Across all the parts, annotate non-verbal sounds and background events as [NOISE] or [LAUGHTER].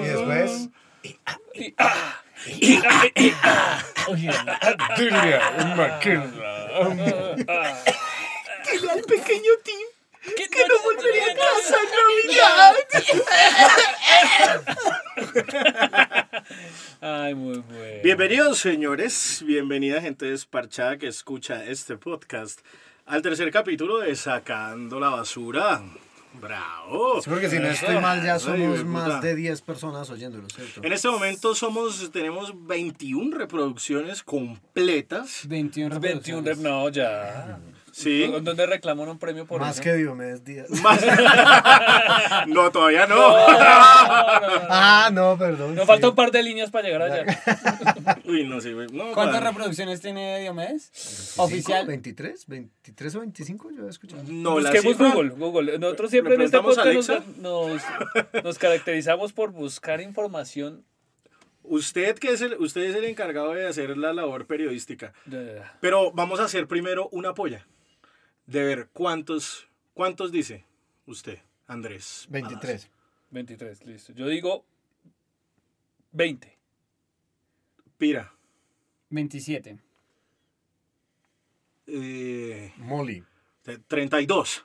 Y después. Dile al pequeño Tim que no volvería a casa en Navidad. Ay, muy bueno. Bienvenidos, señores. Bienvenida, gente desparchada que escucha este podcast al tercer capítulo de Sacando la Basura. ¡Bravo! Sí, porque si no estoy mal, ya Ay, somos puta. más de 10 personas oyéndolo, ¿cierto? En este momento somos, tenemos 21 reproducciones completas. 21 21 rep, reproducciones. no, ya. Sí. ¿Dónde reclaman un premio por Más eso? que Diomedes Díaz. [LAUGHS] Más- no, todavía [LAUGHS] no. Ah, no, perdón. Nos sí. falta un par de líneas para llegar allá. [LAUGHS] Uy, no sé, güey. No, ¿Cuántas para- reproducciones tiene Diomedes? 25, Oficial. ¿23? ¿23 o 25? Yo he escuchado. No, la Busquemos cifra- Google, Google. Nosotros siempre ¿Le en este podcast nos, nos, nos caracterizamos por buscar información. Usted que es el, usted es el encargado de hacer la labor periodística. de- Pero vamos a hacer primero una polla. De ver cuántos, cuántos dice usted, Andrés. 23. 23, listo. Yo digo 20. Pira. 27. Eh, Molly. 32.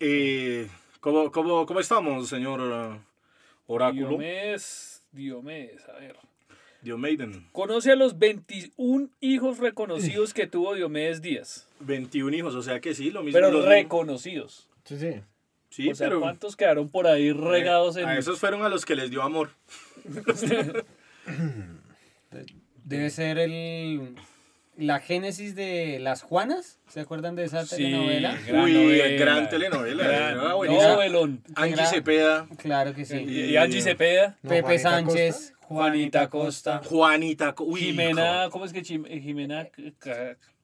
Eh, ¿cómo, cómo, cómo estamos, señor uh, Oráculo? Diomedes, Diomedes, a ver. Diomeiden. Conoce a los 21 hijos reconocidos que tuvo Diomedes Díaz. 21 hijos, o sea que sí, lo mismo. Pero los- reconocidos. Sí, sí. Sí, o sea, pero ¿cuántos quedaron por ahí regados en... a esos fueron a los que les dio amor. [LAUGHS] Debe ser el la génesis de Las Juanas. ¿Se acuerdan de esa Sí, telenovela? gran Uy, novela. gran telenovela, Gran buenísima. novelón. Angie Cepeda, Claro que sí. Y, y Angie Cepeda, No, Pepe Juanita Sánchez, Juanita Costa, Costa, Juanita, Co- uy, Jimena, ¿cómo es que Chim- Jimena?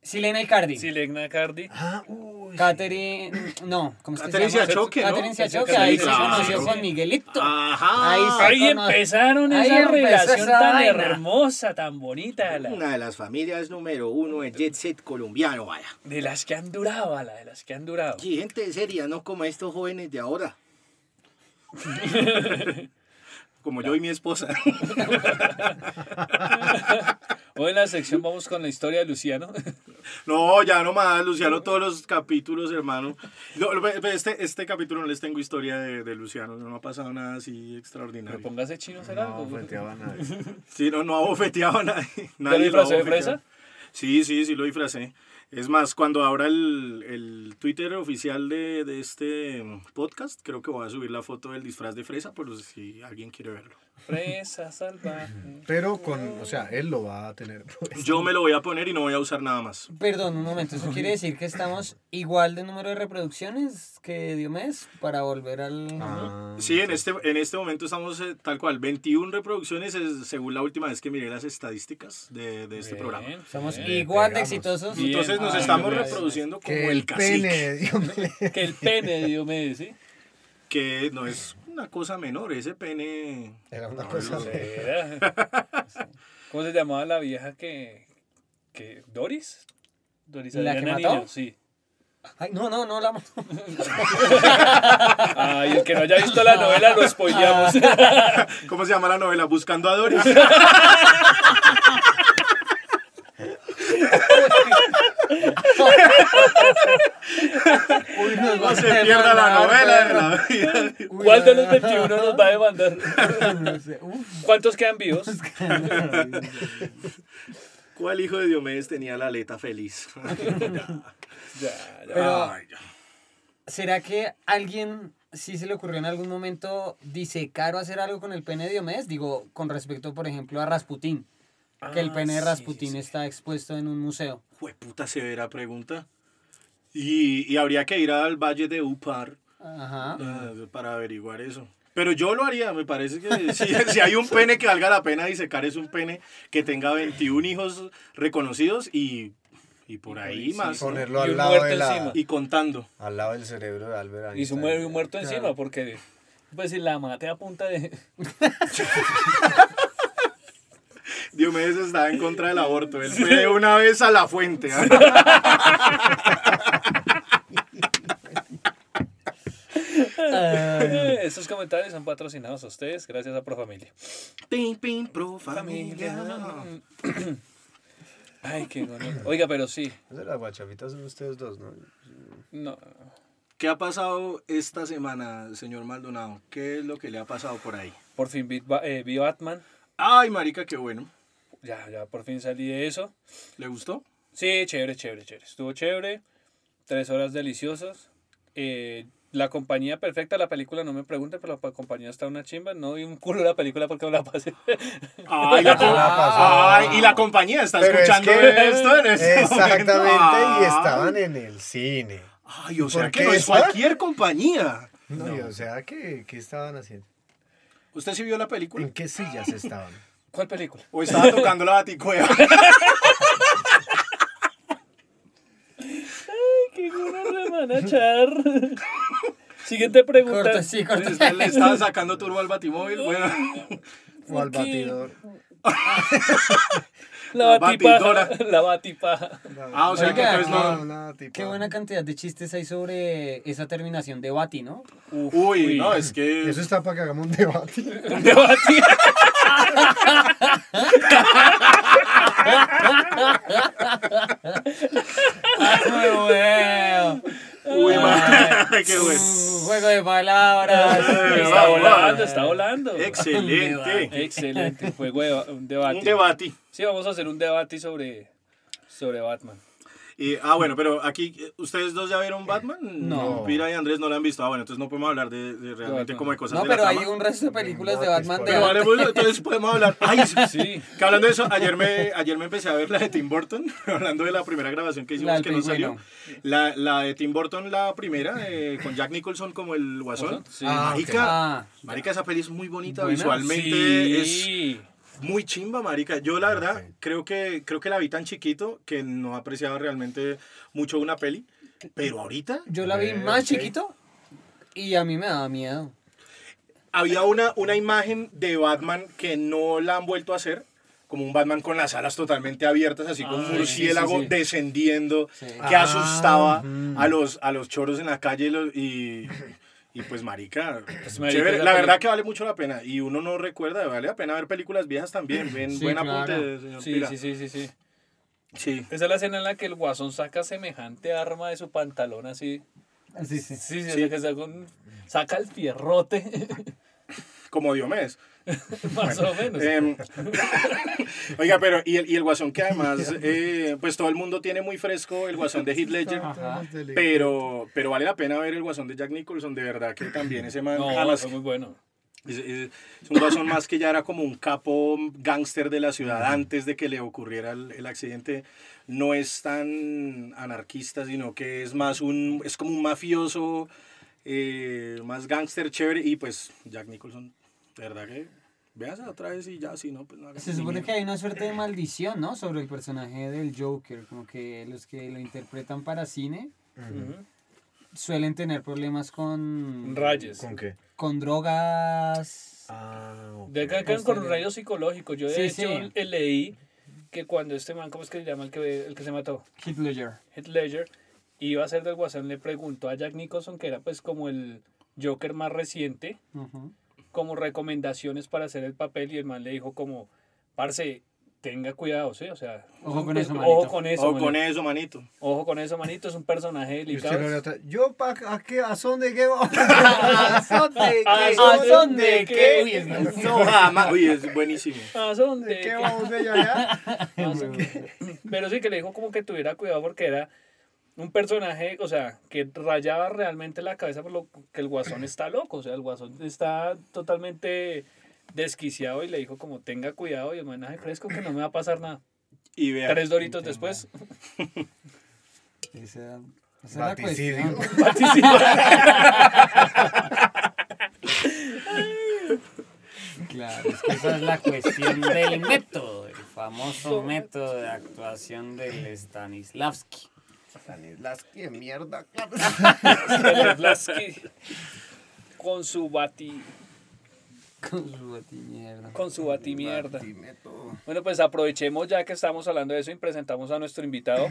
Silena Icardi, Silena Cardi. Ah, uy. Catherine, no, ¿cómo es que Catherine se llama? Siachoque, ¿no? Catherine Siachoque, ahí se conoció con Miguelito. Ajá. Ahí se Ahí empezaron Ahí esa relación esa tan vaina. hermosa, tan bonita, la- Una de las familias número uno de Jet Set colombiano, vaya. de las que han durado, la de las que han durado. Sí, gente seria, no como estos jóvenes de ahora. [LAUGHS] como yo y mi esposa. [LAUGHS] Hoy en la sección vamos con la historia de Luciano. [LAUGHS] No, ya no más, Luciano, todos los capítulos, hermano. Este, este capítulo no les tengo historia de, de Luciano, no ha pasado nada así Pero extraordinario. póngase chino hacer No, algo. a nadie. [LAUGHS] Sí, no, no ha bofeteado a nadie. ¿Ya nadie lo disfrazó de fresa? Sí, sí, sí lo disfracé. Es más, cuando abra el, el Twitter oficial de, de este podcast, creo que voy a subir la foto del disfraz de fresa, por si alguien quiere verlo. Fresa salvaje. Pero con, o sea, él lo va a tener. pues. Yo me lo voy a poner y no voy a usar nada más. Perdón, un momento, ¿eso quiere decir que estamos igual de número de reproducciones que Diomedes para volver al... Ah, Sí, en este, en este momento estamos eh, tal cual, 21 reproducciones es- según la última vez que miré las estadísticas de, de este Bien, programa. Somos bien. igual de exitosos. Bien. Entonces nos Ay, estamos mío. reproduciendo como que el, el pene, Diomedes. Que el pene de Diomedes, ¿sí? que no es una cosa menor, ese pene... Era una No, cosa. Era. [LAUGHS] ¿Cómo se llamaba la vieja que... que ¿Doris? ¿Doris ¿La que mató? Niño? Sí. Ay, no, no, no, la... [LAUGHS] Ay, el que no haya visto la novela lo spoileamos. [LAUGHS] ¿Cómo se llama la novela? Buscando a Doris. Uy, nos No se pierda la novela de la vida. Uy, ¿Cuál de los 21 nos va a demandar? No sé, uf. ¿Cuántos quedan vivos? ¿Cuál hijo de Diomedes tenía la aleta feliz? [LAUGHS] Ya, ya. Pero- Ay, ya. ¿Será que alguien sí se le ocurrió en algún momento disecar o hacer algo con el pene de Diomedes? Digo, con respecto, por ejemplo, a Rasputín. Que el Ah, pene de sí, Rasputín sí, sí. está expuesto en un museo. Jueputa severa pregunta. Y, y habría que ir al Valle de Upar Ajá. eh, para averiguar eso. Pero yo lo haría, me parece que [LAUGHS] si, si hay un pene que valga la pena disecar es un pene que tenga 21 hijos reconocidos y, y por ahí sí, más. Ponerlo Y al un lado, muerto de la, encima. Y contando. al lado del cerebro de Albert Y su Einstein. muer- muerto encima, porque pues si la mate a punta de... [LAUGHS] Dios Diomedes está en contra del aborto. Él fue de una vez a la fuente. ¿ah? [LAUGHS] Estos comentarios son patrocinados a ustedes gracias a Profamilia. Pim, pim, pro familia. [CLEARS THROAT] Ay, qué bueno. Oiga, pero sí. Las guachafitas son ustedes dos, ¿no? No. ¿Qué ha pasado esta semana, señor Maldonado? ¿Qué es lo que le ha pasado por ahí? Por fin vi, Ba- eh, vi Batman. Ay, marica, qué bueno. Ya, ya por fin salí de eso. ¿Le gustó? Sí, chévere, chévere, chévere. Estuvo chévere. Tres horas deliciosas. Eh, la compañía perfecta, la película, no me pregunten, pero la pa- compañía está una chimba. No vi un culo la película porque no la pasé. Ay, la, [LAUGHS] y la compañía está Pero es escuchando que- esto en este Exactamente, momento. y estaban en el cine. Ay, o sea ¿Por que no es cualquier compañía. No, y o sea, ¿qué, ¿qué estaban haciendo? ¿Usted sí vio la película? ¿En qué sillas estaban? ¿Cuál película? ¿O estaba tocando la baticueva? [LAUGHS] ¡Qué bueno remanachar! Siguiente pregunta. Corta, sí, corta. ¿Usted le estaba sacando turbo al batimóvil? Bueno, ¿O al batidor? [LAUGHS] La La batipaja. La batipaja. ah, o sea que Oiga, no... No, Qué buena cantidad de chistes hay sobre esa terminación de Bati, ¿no? Uf, Uy, no, es que... Eso está para que hagamos un debate. [LAUGHS] Un debate. [LAUGHS] Muy bueno. Uy, qué bueno. Juego de palabras. Está volando, está volando. Excelente. Excelente. Juego de un debate. Un debate. Sí, vamos a hacer un debate sobre, sobre Batman. Y, ah, bueno, pero aquí, eh, ¿ustedes dos ya vieron Batman? No. Pira y Andrés no la han visto. Ah, bueno, entonces no podemos hablar de, de realmente Batman. como de cosas No, de la pero hay trama. un resto de películas de Batman de Pero entonces podemos hablar. [LAUGHS] Ay, sí. Que hablando de eso, ayer me, ayer me empecé a ver la de Tim Burton, [LAUGHS] hablando de la primera grabación que hicimos La que no salió. La, la de Tim Burton, la primera, eh, con Jack Nicholson como el guasón. Sí. Ah, marica, Ah, marica, esa peli es muy bonita Buena. visualmente. Es Sí. Muy chimba, marica. Yo la verdad creo que creo que la vi tan chiquito que no apreciaba realmente mucho una peli. Pero ahorita yo la vi Eh, más chiquito y a mí me daba miedo. había una, una imagen de Batman que no la han vuelto a hacer. Como un Batman con las alas totalmente abiertas, así con Ah, un murciélago sí, sí. descendiendo, Sí. que Ah, asustaba mm. a, los, a los choros en la calle y, los- [LAUGHS] y, pues marica, Pues, marica, chévere. la verdad que vale mucho la pena y uno no recuerda, vale la pena ver películas viejas también, [CLEARS THROAT] ven, Sí, buen claro. apunte, señor Sí, Pira. sí, sí, sí, sí. Sí. Esa es la escena en la que el guasón saca semejante arma de su pantalón así. Sí, sí. Sí, sí, Sí. que saca, un- saca el fierrote, como Diomedes. [LAUGHS] más o menos. Em, oiga, pero y el, y el guasón que además, [LAUGHS] eh, pues todo el mundo tiene muy fresco el guasón de Heath Ledger, Ajá. pero, pero vale la pena ver el guasón de Jack Nicholson, de verdad que también ese man, no, además, fue muy bueno. es, es- es un guasón más que ya era como un capo gángster de la ciudad antes de que le ocurriera el, el accidente, no es tan anarquista, sino que es más un, es como un mafioso, eh, más gángster chévere, y pues Jack Nicholson, de verdad que... Veas otra vez y ya, si no, pues no hagas Se supone que hay una suerte de maldición, ¿no? Sobre el personaje del Joker, como que los que lo interpretan para cine suelen tener problemas con Rayos. ¿Con qué? con drogas. Ah. De acá con un rayo psicológico. Yo de Sí, hecho sí. leí que cuando este man, ¿cómo es que se llama el que, el que se mató? Heath Ledger. Heath Ledger, iba a ser del Guasón, le preguntó a Jack Nicholson, que era pues como el Joker más reciente, Ujú. Como recomendaciones para hacer el papel y el man le dijo como, parce, tenga cuidado, ¿sí? O sea, Ojo con eso, Ojo manito. con eso, O con eso, manito. Ojo con eso, manito, es un personaje delicado. Yo, pa, ¿a qué? ¿A son de qué? [LAUGHS] [LAUGHS] ¿A son de ¿A qué? son son de qué? qué? Uy, es No, jamás. Uy, es buenísimo. ¿A son ¿De qué qué? vamos de allá? ¿A son [LAUGHS] de- Pero sí que le dijo como que tuviera cuidado porque era un personaje, o sea, que rayaba realmente la cabeza por lo que el guasón está loco, o sea, el guasón está totalmente desquiciado y le dijo como tenga cuidado y homenaje fresco que no me va a pasar nada. Y vea. Tres doritos después. Esa, la. [LAUGHS] Claro, es que esa es la cuestión del método, el famoso método de actuación del Stanislavski. Stanislavski de mierda. Stanislavski con su bati Con su batimierda. con su batimierda. Bueno, pues aprovechemos ya que estamos hablando de eso y presentamos a nuestro invitado.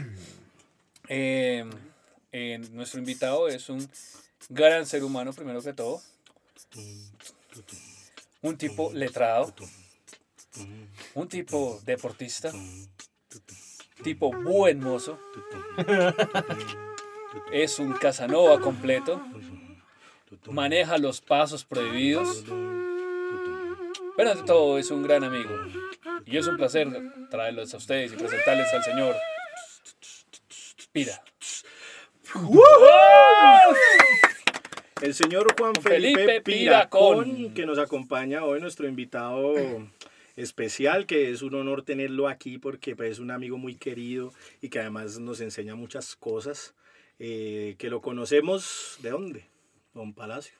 Eh, [CLEARS THROAT] eh, nuestro invitado es un gran ser humano, primero que todo. Un tipo letrado. Un tipo deportista. Tipo buen mozo. Es un Casanova completo. Maneja los pasos prohibidos. Pero ante todo es un gran amigo. Y es un placer traerlos a ustedes y presentarles al señor Pira. El señor Juan Felipe, Felipe Piracón, Piracón. que nos acompaña hoy, nuestro invitado especial, que es un honor tenerlo aquí porque pues, es un amigo muy querido y que además nos enseña muchas cosas, eh, que lo conocemos, ¿de dónde? Don Palacio.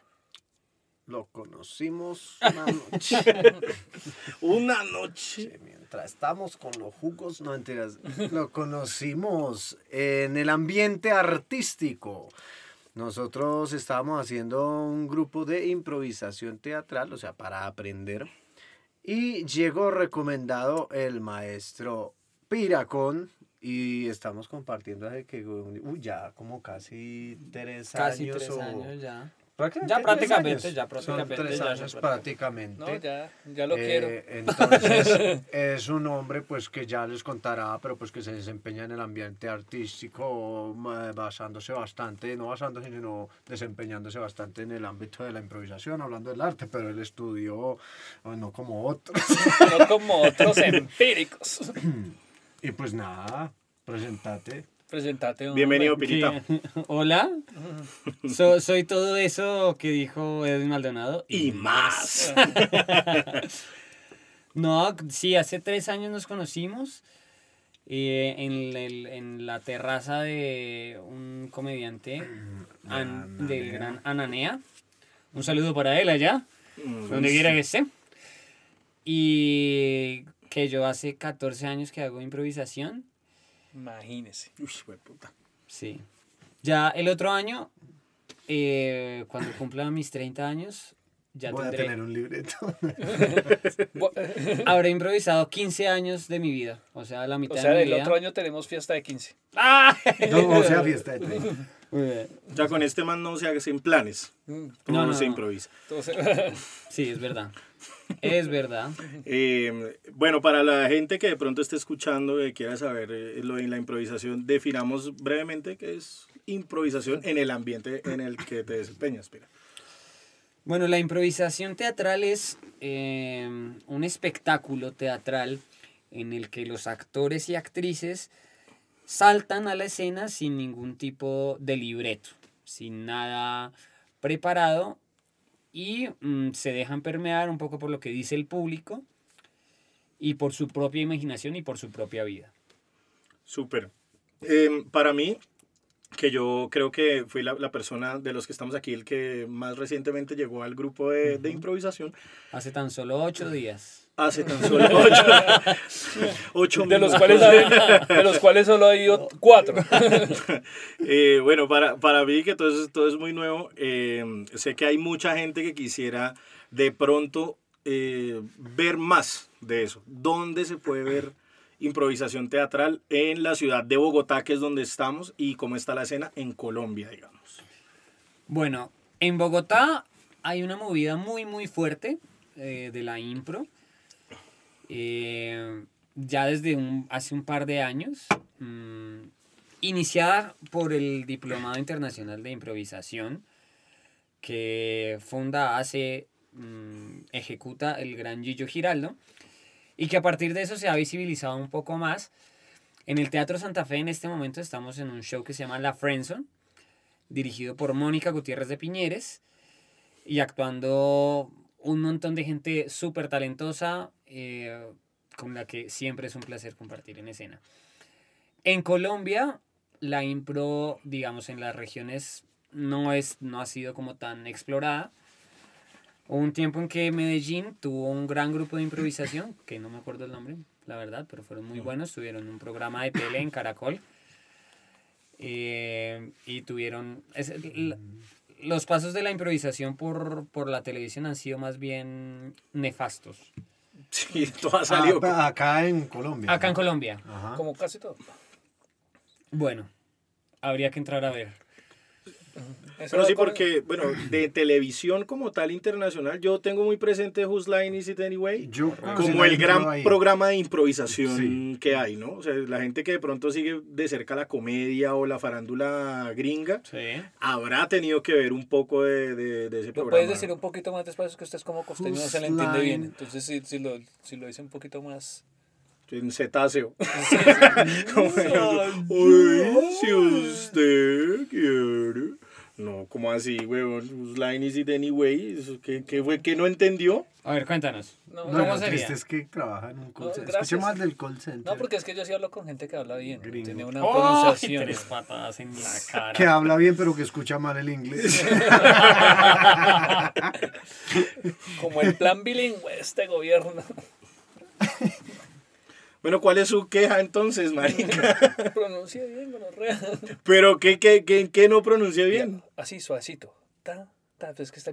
Lo conocimos una noche. [LAUGHS] Una noche. Mientras estamos con los jugos, no mentiras. Lo conocimos en el ambiente artístico. Nosotros estábamos haciendo un grupo de improvisación teatral, o sea, para aprender. Y llegó recomendado el maestro Piracón. Y estamos compartiendo hace que uy, ya como casi tres Casi años. tres o- años ya. Prácticamente Ya prácticamente, ya prácticamente, Son tres ya años prácticamente. prácticamente. No, ya, ya lo Eh, quiero. Entonces, [LAUGHS] es un hombre pues que ya les contará, pero pues que se desempeña en el ambiente artístico, basándose bastante, no basándose, sino desempeñándose bastante en el ámbito de la improvisación, hablando del arte, pero él estudió, oh, no como otros. No como otros [LAUGHS] empíricos. y pues nada, presentate. Presentate. Bienvenido, Pirita. [LAUGHS] Hola. So- soy todo eso que dijo Edwin Maldonado. Y más. [LAUGHS] No, sí, hace tres años nos conocimos eh, en, el- en la terraza de un comediante an- del gran Ananea. Un saludo para él allá, donde quiera que esté. Y que yo hace 14 años que hago improvisación. Imagínese. Uy, puta. Sí. Ya el otro año, eh, cuando cumpla mis 30 años, ya Voy a tendré, tener un libreto. [LAUGHS] Habré improvisado 15 años de mi vida. O sea, la mitad O sea, de mi el vida. otro año tenemos fiesta de 15. ¡Ah! no, o sea, fiesta de 30. O sea, con este man no se hacen planes. Mm, Todo No, no, se no. improvisa. Entonces, Sí, es verdad. Es verdad. Eh, bueno, para la gente que de pronto esté escuchando y quiera saber eh, lo de la improvisación, definamos brevemente qué es improvisación en el ambiente en el que te desempeñas. Mira. Bueno, la improvisación teatral es eh, un espectáculo teatral en el que los actores y actrices saltan a la escena sin ningún tipo de libreto, sin nada preparado y mm, se dejan permear un poco por lo que dice el público y por su propia imaginación y por su propia vida. Súper. Eh, para mí, que yo creo que fui la, la persona de los que estamos aquí, el que más recientemente llegó al grupo de, de improvisación, Hace tan solo ocho días. Hace tan solo ocho, [LAUGHS] ocho de, los cuales, de los cuales solo ha ido cuatro. [LAUGHS] Eh, bueno, para, para mí que todo es, todo es muy nuevo, eh, sé que hay mucha gente que quisiera de pronto eh, ver más de eso. ¿Dónde se puede ver improvisación teatral? En la ciudad de Bogotá, que es donde estamos, y cómo está la escena en Colombia, digamos. Bueno, en Bogotá hay una movida muy, muy fuerte eh, de la impro. Eh, ya desde hace un par de años. mm, iniciada por el Diplomado Internacional de Improvisación, que funda, hace, mm, ejecuta el gran Gillo Giraldo, y que a partir de eso se ha visibilizado un poco más. En el Teatro Santa Fe en este momento estamos en un show que se llama La Friendzone, dirigido por Mónica Gutiérrez de Piñeres y actuando un montón de gente súper talentosa eh, con la que siempre es un placer compartir en escena. En Colombia, la impro, digamos, en las regiones no, es, no ha sido como tan explorada. Hubo un tiempo en que Medellín tuvo un gran grupo de improvisación, que no me acuerdo el nombre, la verdad, pero fueron muy buenos. Tuvieron un programa de tele en Caracol. Eh, y tuvieron... es- la, los pasos de la improvisación por, por la televisión han sido más bien nefastos. [LAUGHS] Sí, todo ha salido. Ah, acá en Colombia. Acá en Colombia. Ajá. Como casi todo. Bueno, habría que entrar a ver. Eso Pero sí, porque, bueno, de televisión como tal internacional, yo tengo muy presente Whose Line Is It Anyway? Yo como el gran programa de improvisación Sí. que hay, ¿no? O sea, la gente que de pronto sigue de cerca la comedia o la farándula gringa, Sí. habrá tenido que ver un poco de, de- de ese ¿Lo programa. puedes decir un poquito más despacio? Es que usted es como costeño, no se le entiende bien. Entonces, si, si, lo, si lo dice un poquito más... En cetáceo. [LAUGHS] [LAUGHS] Como, "Ay, si usted quiere. No, como así, huevón? Whose line is it anyway? ¿Eso ¿Qué, qué fue que no entendió? A ver, cuéntanos. No, No, ¿Cómo lo sería? es que trabaja en un call No, center. Escuche más del call center. No, porque es que yo sí hablo con gente que habla bien. Gringo. Tiene una ¡Oh! pronunciación. Tres patadas en la cara. Que habla bien, pero que escucha mal el inglés. [LAUGHS] Como el plan bilingüe de este gobierno. [LAUGHS] Bueno, ¿cuál es su queja entonces, marica? [LAUGHS] Pronuncia bien, gonorrea. [LAUGHS] ¿Pero qué, qué, qué, qué no pronuncié bien? Así, suavecito. Ta, ta, pues es que está...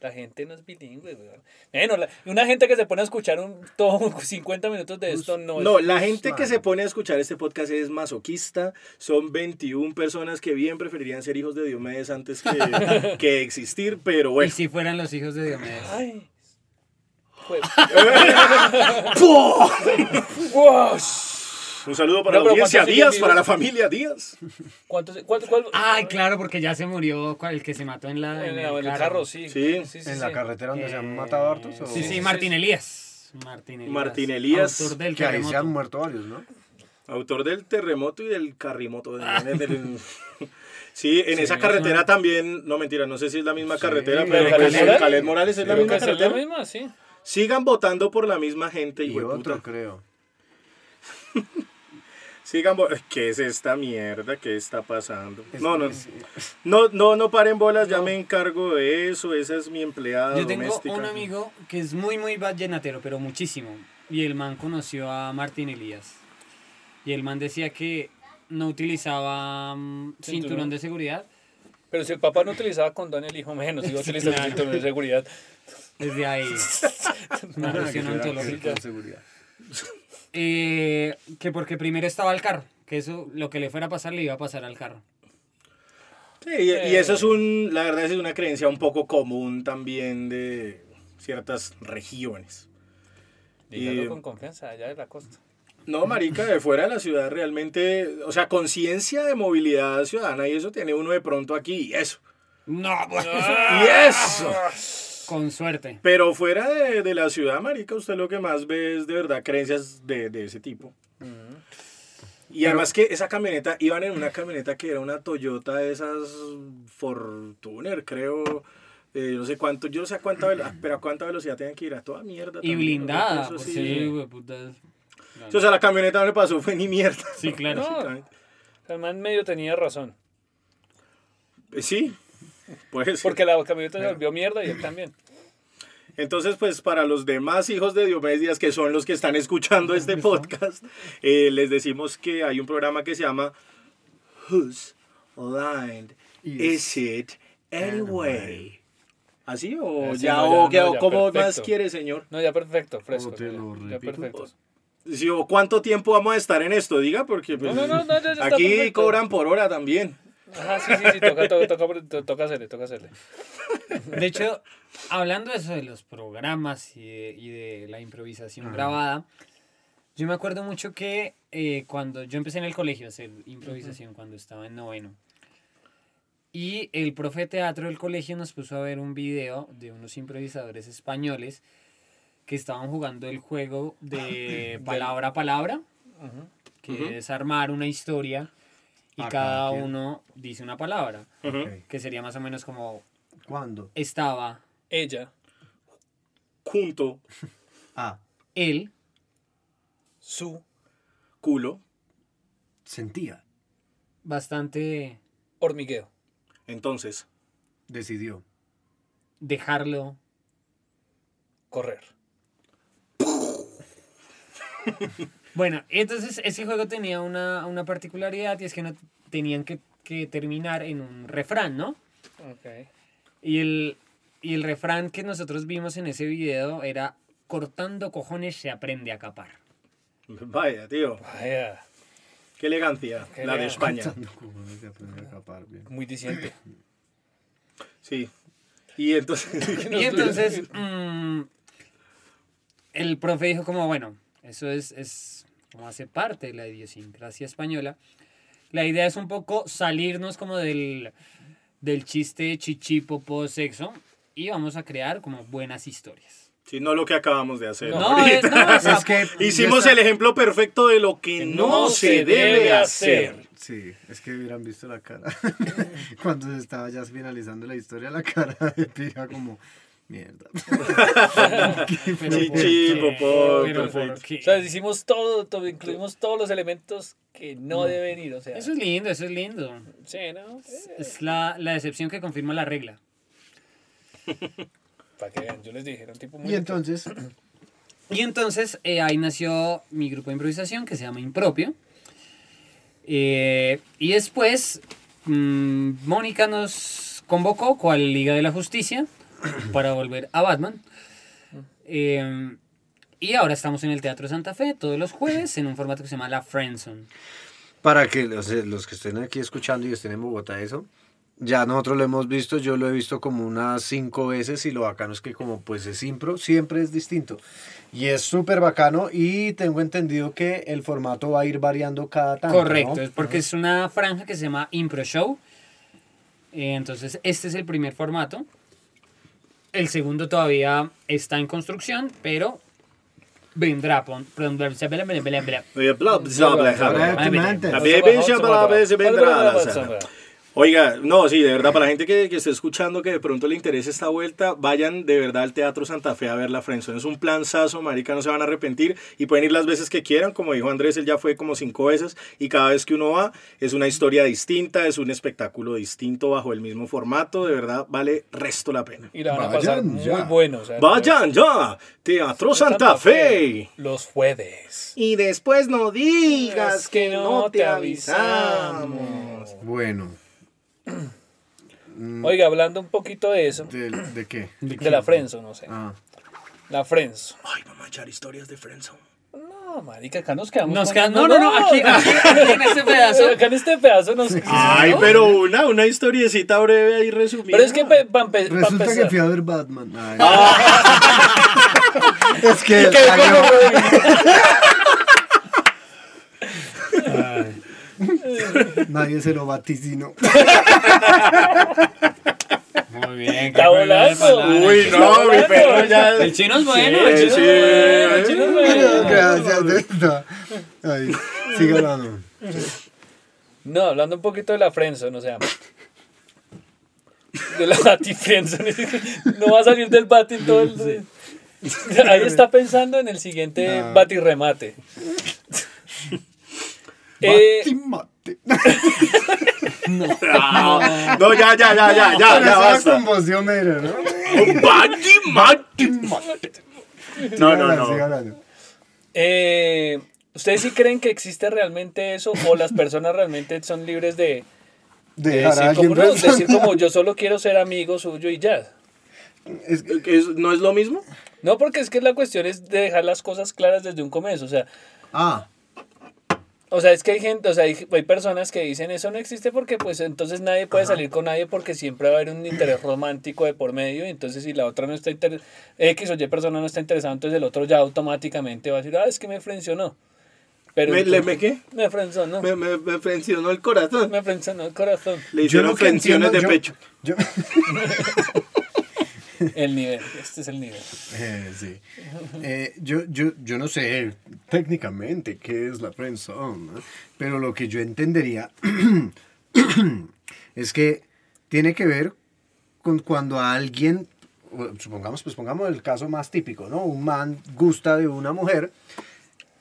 La gente no es bilingüe, weón. Bueno, la- una gente que se pone a escuchar un, todo 50 minutos de esto no No, es... la gente que se pone a escuchar este podcast es masoquista. Son 21 personas que bien preferirían ser hijos de Diomedes antes que, [LAUGHS] que existir, pero Y bueno. si fueran los hijos de Diomedes. Ay. [LAUGHS] Un saludo para No, la audiencia ¿cuántos siguen Díaz, para la familia Díaz. ¿Cuántos, cuál- Ay, claro, porque ya se murió el que se mató en la. En, en el, el carro. carro. sí. Sí. en la sí. carretera donde se han Eh, matado hartos. ¿o? Sí, sí, Sí, Martín sí. Elías. Martín Elías. Martín Elías, Autor del Que ahí se han muerto varios, ¿no? Autor del terremoto y del carrimoto. [LAUGHS] del- del- Sí, en esa Sí, carretera sí. también, no mentira, no sé si es la misma Sí, carretera, ¿de pero Caled Morales? Caled Morales es la misma que es la carretera. misma, sí. Sigan votando por la misma gente, Y de otro, puta. creo. [LAUGHS] Sigan ¿Qué es esta mierda? ¿Qué está pasando? Es- No, no, no, no, no paren bolas, ya me encargo de eso, esa es mi empleada Yo tengo doméstica. un amigo que es muy, muy vallenatero, pero muchísimo. Y el man conoció a Martín Elías. Y el man decía que no utilizaba mm, cinturón, Cinturón. de seguridad. Pero si el papá no utilizaba condón, el hijo menos iba a utilizar [LAUGHS] Claro. cinturón de seguridad. Desde ahí. [LAUGHS] Una Ah, con seguridad. Eh, que porque primero estaba el carro. Que eso, lo que le fuera a pasar, le iba a pasar al carro. Sí, y, y eso es un, la verdad es una creencia un poco común también de ciertas regiones. Dígalo Y- con confianza, allá de la costa. No, marica, de fuera de la ciudad realmente, o sea, conciencia de movilidad ciudadana y eso tiene uno de pronto aquí y eso. No, pues, Y eso. Con suerte. Pero fuera de, de la ciudad, marica, usted lo que más ve es de verdad creencias de, de ese tipo. Y además que esa camioneta, iban en una camioneta que era una Toyota de esas Fortuner, creo. eh, no sé cuánto, yo no sé a cuánta velocidad, [CLEARS THROAT] pero a cuánta velocidad tenían que ir a toda mierda. Y también, blindada. eso porque sí. sí, hueputas. O sea, la camioneta no le pasó fue ni mierda. Sí, claro. [LAUGHS] No. básicamente. El man medio tenía razón. Eh, Sí, pues. Porque la camioneta se volvió mierda y él también. Entonces, pues para los demás hijos de Diomedes que son los que están escuchando este podcast, eh, les decimos que hay un programa que se llama Whose Line Is It Anyway? ¿Así o Eh, sí, ya, no, o, ya, no, o ya, cómo más perfecto. quiere, señor? No, ya perfecto, fresco. te lo ya, ya repito? perfecto. Sí, o ¿Cuánto tiempo vamos a estar en esto? Diga, porque pues, No, no, no, no, ya- ya está aquí perfecto. cobran por hora también. Ajá, sí, sí, sí, toca, toca, toca, to- toca hacerle, toca hacerle. De hecho, hablando de eso de los programas y de, y de la improvisación grabada, yo me acuerdo mucho que eh, cuando yo empecé en el colegio a hacer improvisación, cuando estaba en noveno, y el profe de teatro del colegio nos puso a ver un video de unos improvisadores españoles que estaban jugando el juego de [LAUGHS] palabra a palabra, Ujú. que es armar una historia y Ah, cada uno dice una palabra, que sería más o menos como ¿Cuándo? estaba Ella, Junto, [LAUGHS] Ah, él, su, culo. sentía, bastante hormigueo. Entonces, decidió. dejarlo. Correr. [LAUGHS] Bueno, entonces ese juego tenía una, una particularidad y es que no tenían que, que terminar en un refrán, ¿no? Ok. Y el, y el refrán que nosotros vimos en ese video era, cortando cojones se aprende a capar. Vaya, tío. Vaya, Qué elegancia. Qué la de. España. Cojones de aprender a capar, bien. muy diciente. Sí. Y entonces. [LAUGHS] [LAUGHS] Y entonces mm, el profe dijo como, bueno, eso es, es como hace parte de la idiosincrasia española. La idea es un poco salirnos como del, del chiste chichi, popó, sexo y vamos a crear como buenas historias. Sí, no lo que acabamos de hacer. No, ahorita. eh, no, o sea, [LAUGHS] Es que Hicimos ya el ejemplo perfecto de lo que no, se debe hacer. Sí, es que hubieran visto la cara. [LAUGHS] Cuando se estaba ya finalizando la historia, la cara de Pira como, mierda. [LAUGHS] Pero Chichi, popó, Pero ¿por perfecto. qué? O sea, hicimos todo, todo, incluimos todos los elementos que no deben ir, o sea. Eso es lindo, eso es lindo. Sí, ¿no? Es la, la excepción que confirma la regla. [LAUGHS] Para que vean, yo les dije, era un tipo muy... Y entonces, Y entonces eh, ahí nació mi grupo de improvisación que se llama Impropio. Eh, y después mm, Mónica nos convocó cual Liga de la Justicia para volver a Batman. Eh, y ahora estamos en el Teatro Santa Fe todos los jueves en un formato que se llama La Friendzone. para que los, los que estén aquí escuchando y estén en Bogotá, eso, ya nosotros lo hemos visto, yo lo he visto como unas cinco veces y lo bacano es que como pues es impro, siempre es distinto. Y es súper bacano y tengo entendido que el formato va a ir variando cada tanto. Correcto, ¿no? es porque es una franja que se llama Impro Show. Eh, entonces, este es el primer formato. El segundo todavía está en construcción, pero vendrá. pon- pon- Oiga, no, sí, de verdad, para la gente que, que esté escuchando que de pronto le interese esta vuelta, vayan de verdad al Teatro Santa Fe a ver la Friendzone. Es un planzazo, marica, no se van a arrepentir y pueden ir las veces que quieran. Como dijo Andrés, él ya fue como cinco veces y cada vez que uno va es una historia distinta, es un espectáculo distinto bajo el mismo formato. De verdad, vale resto la pena. Y la van a Vayan pasar muy ya. bueno. o sea, Vayan ya, Teatro Santa Fe. Los jueves. Y después no digas Es que no te avisamos. Bueno, Oiga, hablando un poquito de eso, ¿de, de qué? de la Frenzo, no sé. Ah, La Frenzo. Ay, vamos a echar historias de Friendzone. No, marica, acá nos quedamos. Nos queda- no, no, no, aquí, aquí, aquí en este pedazo. Acá en este pedazo nos. Ay, pero una, una historiecita breve ahí resumida. Pero es que para resulta que fui a ver Batman. Ay. Ah. [LAUGHS] es que [LAUGHS] salió- [LAUGHS] [LAUGHS] nadie se lo vaticinó. Muy bien. Está volando. Uy, no, mi perro ya. El chino es bueno. Sí, el chino es bueno, el chino es bueno. Gracias, de verdad. Ay, sigue hablando. No, hablando un poquito de la Friendzone, o sea. De la Bati Friendzone. [LAUGHS] No va a salir del Bati todo el. Ahí está pensando en el siguiente No. Bati remate. Eh, Batimate. Ah, No, ya, ya, ya, ya, ya, ya, Esa basta. conmoción mera, ¿no? Batimate. No, no, no. hablando. eh, ¿Ustedes sí creen que existe realmente eso o las personas realmente son libres de, de a decir, como, no, decir como yo solo quiero ser amigo suyo y ya? Es que- ¿Es- ¿No es lo mismo? No, porque es que la cuestión es de dejar las cosas claras desde un comienzo. O sea, Ah, O sea, es que hay gente, o sea, hay, hay personas que dicen eso no existe porque pues entonces nadie puede salir con nadie porque siempre va a haber un interés romántico de por medio y entonces si la otra no está interesada, X o Y persona no está interesada, entonces el otro ya automáticamente va a decir, ah, es que me frencionó. Pero ¿Me, entonces- me qué? Me frencionó. Me, me, me frencionó el corazón. Me frencionó el corazón. Le hicieron frenciones de yo- pecho. Yo, [LAUGHS] [LAUGHS] El nivel, este es el nivel. Eh, sí. Eh, yo, yo, yo no sé técnicamente qué es la ¿no? pero lo que yo entendería [CLEARS THROAT] es que tiene que ver con cuando alguien, supongamos, pues pongamos el caso más típico, ¿no? Un man gusta de una mujer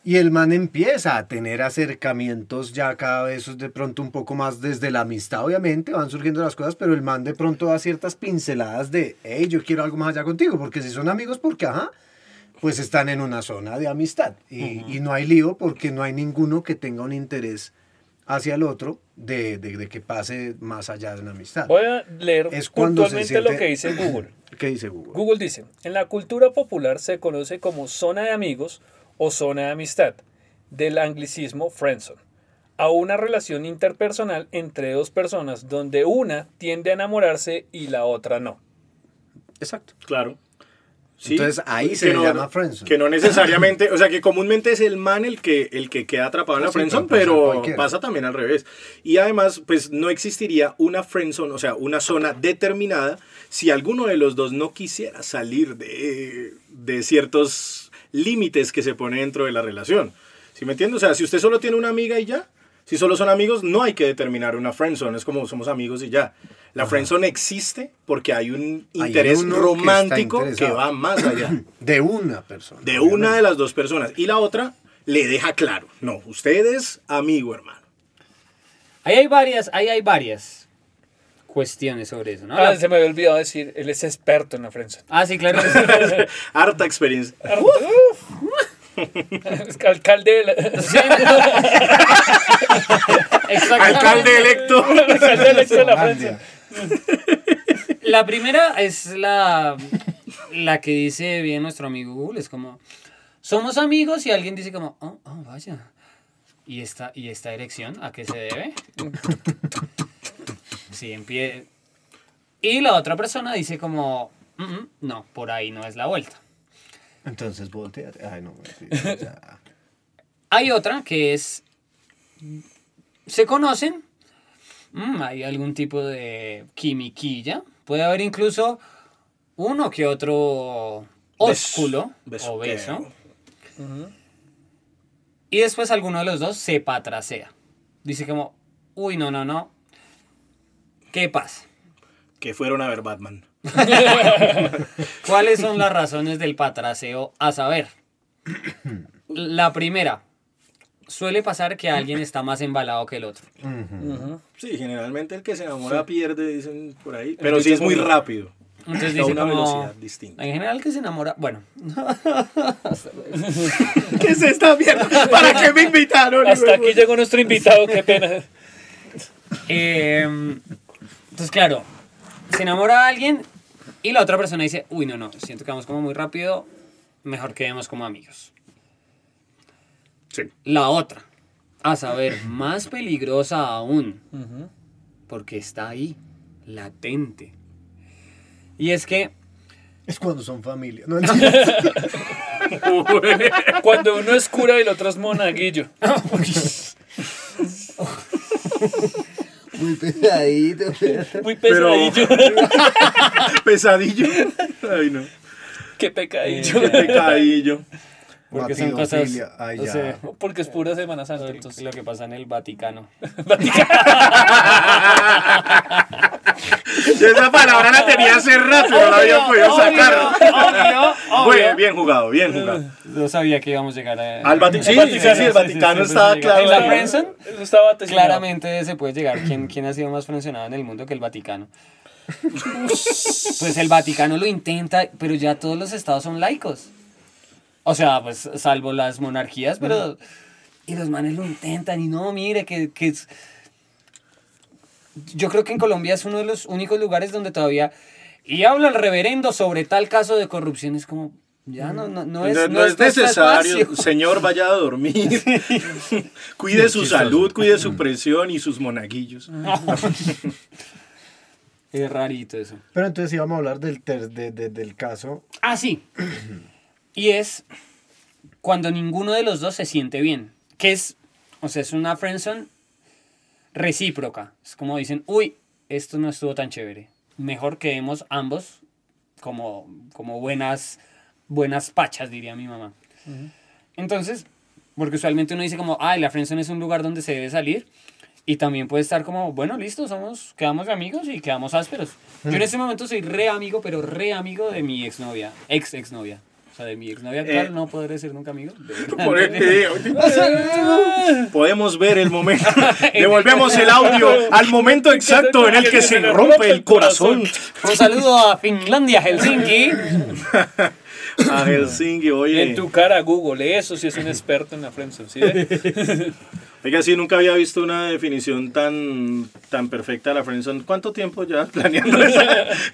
y el man empieza a tener acercamientos ya cada vez de pronto un poco más desde la amistad, obviamente, van surgiendo las cosas, pero el man de pronto da ciertas pinceladas de, hey, yo quiero algo más allá contigo, porque si son amigos, porque, ajá, pues están en una zona de amistad y, y no hay lío porque no hay ninguno que tenga un interés hacia el otro de, de- de que pase más allá de una amistad. Voy a leer Es cuando puntualmente lo que dice Google. [CLEARS THROAT] ¿Qué dice Google? Google dice, en la cultura popular se conoce como zona de amigos o zona de amistad, del anglicismo friendzone, a una relación interpersonal entre dos personas donde una tiende a enamorarse y la otra no. Exacto. Claro. Sí, Entonces, ahí se le llama friendzone. Que no necesariamente, o sea, que comúnmente es el man el que, el que queda atrapado en la Sí, friendzone, pero pasa pero cualquiera. pasa también al revés. Y además, pues no existiría una friendzone, o sea, una zona determinada si alguno de los dos no quisiera salir de, de ciertos límites que se pone dentro de la relación. ¿Sí me entiendes? O sea, si usted solo tiene una amiga y ya, si solo son amigos, no hay que determinar una friendzone, es como somos amigos y ya. La friendzone existe porque hay un interés romántico que, va más allá [CLEARS THROAT] De una persona. de una de las dos personas. Y la otra le deja claro, no, usted es amigo, hermano. Ahí hay varias, ahí hay varias cuestiones sobre eso, ¿no? Ah, La- se me había olvidado decir, él es experto en la friendzone. ah, sí, claro. [LAUGHS] Harta experiencia. Es [LAUGHS] que alcalde de la, [LAUGHS] Sí. Exactamente. Alcalde electo. alcalde electo de la friendzone. La primera es la, la que dice bien nuestro amigo Google, es como, somos amigos y alguien dice como, oh, oh, vaya. ¿Y esta, ¿Y esta erección a qué se debe? Sí, en pie. Y la otra persona dice como, "Mm, mm, no, por ahí no es la vuelta. Entonces, volteate. Ay, no, mentira, ya. Hay otra que es, se conocen, mm, hay algún tipo de quimiquilla, puede haber incluso uno que otro ósculo Bes- o beso. Y después alguno de los dos se patrasea. Dice como, uy, no, no, no, ¿qué pasa? Que fueron a ver Batman. [LAUGHS] ¿Cuáles son las razones del patraseo? A saber, la primera, suele pasar que alguien está más embalado que el otro. Sí, generalmente el que se enamora pierde, dicen por ahí. Pero sí es muy rápido. Entonces dice una como, velocidad distinta. en general que se enamora, bueno, [LAUGHS] ¿Qué es esta mierda? ¿Para qué me invitaron? Hasta aquí llegó nuestro invitado, qué pena. Eh, entonces, claro, se enamora a alguien y la otra persona dice, uy, no, no, siento que vamos como muy rápido, mejor quedemos como amigos. Sí. La otra, a saber, más peligrosa aún, porque está ahí, latente. Y es que, Es cuando son familia. No. [LAUGHS] Cuando uno es cura y el otro es monaguillo. Muy pesadito. Muy Pero- pesadillo. [LAUGHS] Pesadillo. Ay, no. Qué pecadillo. Qué pecadillo. Porque son cosas, ay, o sea, [LAUGHS] Porque es pura Semana Santa. lo, Entonces. lo que pasa en el Vaticano. Yo [LAUGHS] esa palabra la tenía hace rato, no la había podido sacar. Bien, bien jugado, bien jugado. No sabía que íbamos a llegar a... Al Vaticano. Sí, sí, sí, el Vaticano estaba claro. ¿En la estaba. Claramente se puede llegar. ¿Quién, quién ha sido más frencionado en el mundo que el Vaticano? [LAUGHS] Pues el Vaticano lo intenta, pero ya todos los estados son laicos. O sea, pues salvo las monarquías, pero... Y los manes lo intentan y no, mire, que, que es... Yo creo que en Colombia es uno de los únicos lugares donde todavía... Y habla el reverendo sobre tal caso de corrupción. Es como, ya no, no, no es, No, no no es necesario, espacio. señor, vaya a dormir. [LAUGHS] [LAUGHS] cuide su salud, cuide su presión y sus monaguillos. [LAUGHS] Es rarito eso. Pero entonces íbamos a hablar del, ter- de- de- del caso. Ah, sí. Y es cuando ninguno de los dos se siente bien. Que es, o sea, es una friendzone recíproca. Es como dicen, uy, esto no estuvo tan chévere. Mejor quedemos ambos como, como buenas, buenas pachas, diría mi mamá. Entonces, porque usualmente uno dice como, ay, la friendzone es un lugar donde se debe salir. Y también puede estar como, bueno, listo, somos, quedamos amigos y quedamos ásperos. Yo en este momento soy re amigo, pero re amigo de mi exnovia, ex exnovia. O sea, de mi exnovia actual Eh. no podré ser nunca amigo. [LAUGHS] Por el. [LAUGHS] Podemos ver el momento. [LAUGHS] Devolvemos el audio al momento exacto en el que se rompe el corazón. Un saludo a Finlandia, Helsinki. A [LAUGHS] Helsinki, En oye. tu cara, Google, eso sí es un experto en la friendzone, ¿sí? [LAUGHS] Oiga, sí, nunca había visto una definición tan, tan perfecta de la friendzone. ¿Cuánto tiempo ya planeando esa,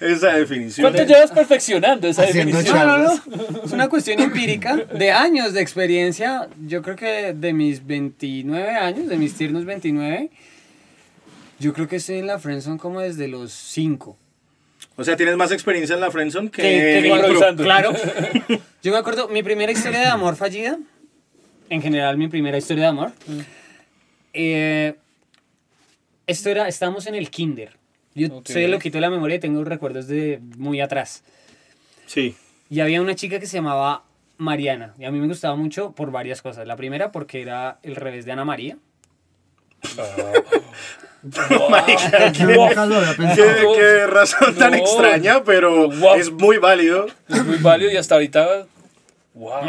[LAUGHS] esa definición? ¿Cuánto llevas perfeccionando esa Haciendo definición? No, no, no. Es una cuestión empírica de años de experiencia. Yo creo que de mis 29 años, de mis tiernos 29, yo creo que estoy en la friendzone como desde los 5. O sea, tienes más experiencia en la friendzone que, Que- en improvisando. Claro. [LAUGHS] Yo me acuerdo, mi primera historia de amor fallida, en general mi primera historia de amor, eh, esto era, estábamos en el kinder. Yo Ok. soy lo quito de la memoria y tengo recuerdos de muy atrás. Sí. Y había una chica que se llamaba Mariana. Y a mí me gustaba mucho por varias cosas. La primera porque era el revés de Ana María. Había [LAUGHS] [LAUGHS] Qué, pensado. qué razón tan No. extraña, pero Wow. es muy válido. Es muy válido y hasta ahorita. ¡Wow! [LAUGHS]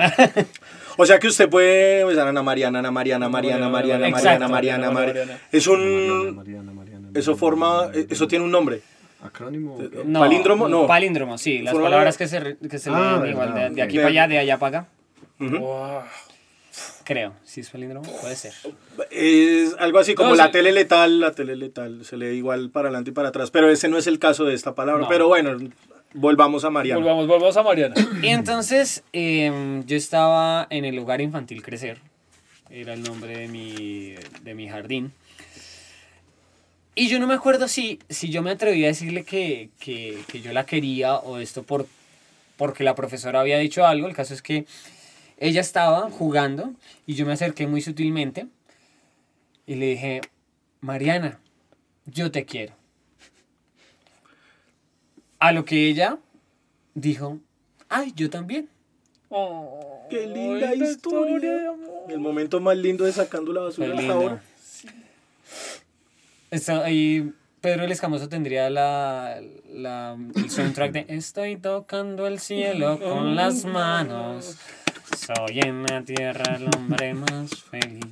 O sea que usted puede a Ana Mariana, Ana Mariana, Mariana, Mariana. Mariana, Mariana, Mariana. Mariana. Es un... Mariana, Mariana, Eso forma... Eso tiene un nombre. Acrónimo. ¿o qué? No, ¿Palíndromo? No. Palíndromo, sí. Las palabras que se, que se Ah, leen igual, de, de aquí para allá, de allá para acá. Ujú. Wow. Creo. Si es palíndromo, puede ser. Es algo así como No, la sí. tele letal, la tele letal. Se lee igual para adelante y para atrás. Pero ese no es el caso de esta palabra. No. Pero bueno, volvamos a Mariana. Volvamos, volvamos a Mariana. Y entonces em, yo estaba en el hogar infantil Crecer, era el nombre de mi, de mi jardín. Y yo no me acuerdo si, si yo me atreví a decirle que, que, que yo la quería o esto por, porque la profesora había dicho algo. El caso es que ella estaba jugando y yo me acerqué muy sutilmente y le dije, Mariana, yo te quiero. A lo que ella dijo, ay, yo también. Qué linda historia. de amor. El momento más lindo de sacando la basura hasta ahora. Está ahí Pedro el Escamoso tendría la, la, el soundtrack de Estoy tocando el cielo con las manos. Soy en la tierra el hombre más feliz.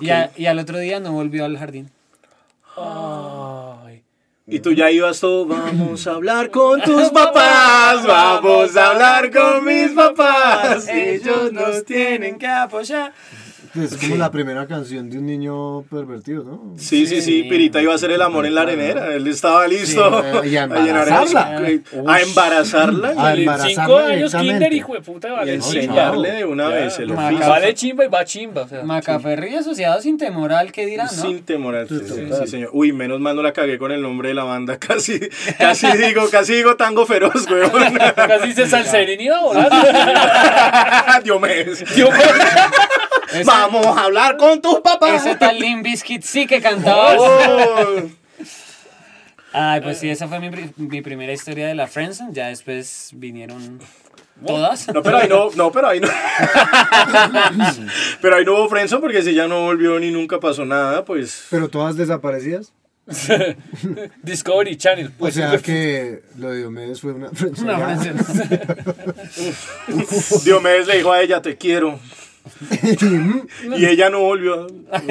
Y, a- y al otro día no volvió al jardín. Ay. Y tú ya ibas todo, vamos a hablar con [LAUGHS] tus papás, vamos a hablar con mis papás, ellos nos tienen que... apoyar. Es como la primera canción de un niño pervertido, ¿no? Sí, sí, sí, Sí. Pirita iba a hacer el amor en la arenera, él estaba listo Sí, [LAUGHS] y a llenar embarazarla. a embarazarla A En embarazarla cinco años kinder, hijo de puta, y vale chimba. enseñarle de una Ya, vez el oficio. Vale chimba y va chimba. O sea, Macaferri asociado sin temor al que dirán, ¿no? Sin temor al sí, sí, señor. Uy, menos mal no la cagué con el nombre de la banda. [LAUGHS] Casi, casi digo, casi digo tango feroz, weón. [LAUGHS] Casi dice Salserín y iba volando. Diomedes. Dios mío. Ese, Vamos a hablar con tus papás. ese tal Limp Bizkit sí que cantaba. Oh. Ay, pues sí, esa fue mi, mi primera historia de la Friendzone. Ya después vinieron todas. No, pero ahí no, no, pero ahí no. [LAUGHS] pero ahí no hubo friendzone porque si ya no volvió ni nunca pasó nada, pues. Pero todas desaparecidas. [LAUGHS] Discovery Channel. O Pues, sea que lo de Diomedes fue una Una Friendzone. [LAUGHS] Diomedes le dijo a ella, te quiero. [LAUGHS] y ella no volvió.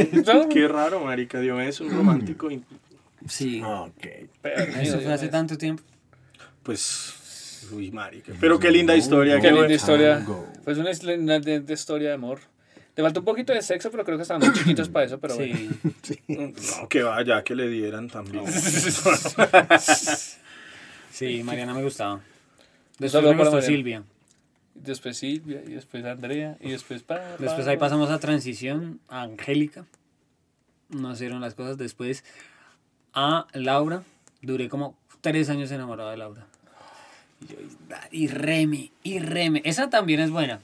[LAUGHS] Qué raro, marica. Diomedes es un romántico. Sí, Ok. eso fue hace tanto tiempo. Pues. Uy, marica. Pero qué linda historia. Qué qué linda historia. Pues una, de, de historia de amor. Le falta un poquito de sexo, pero creo que estaban muy chiquitos para eso. Pero bueno. [LAUGHS] Sí. No, que vaya, que le dieran también. Sí, Mariana me gustaba. Después me gustó. Silvia. Después Silvia, y después Andrea, y después pa, pa, Después ahí pa. pasamos a transición a Angélica. No hicieron las cosas. Después a Laura. Duré como tres años enamorado de Laura. Y, yo, y reme, y reme. Esa también es buena.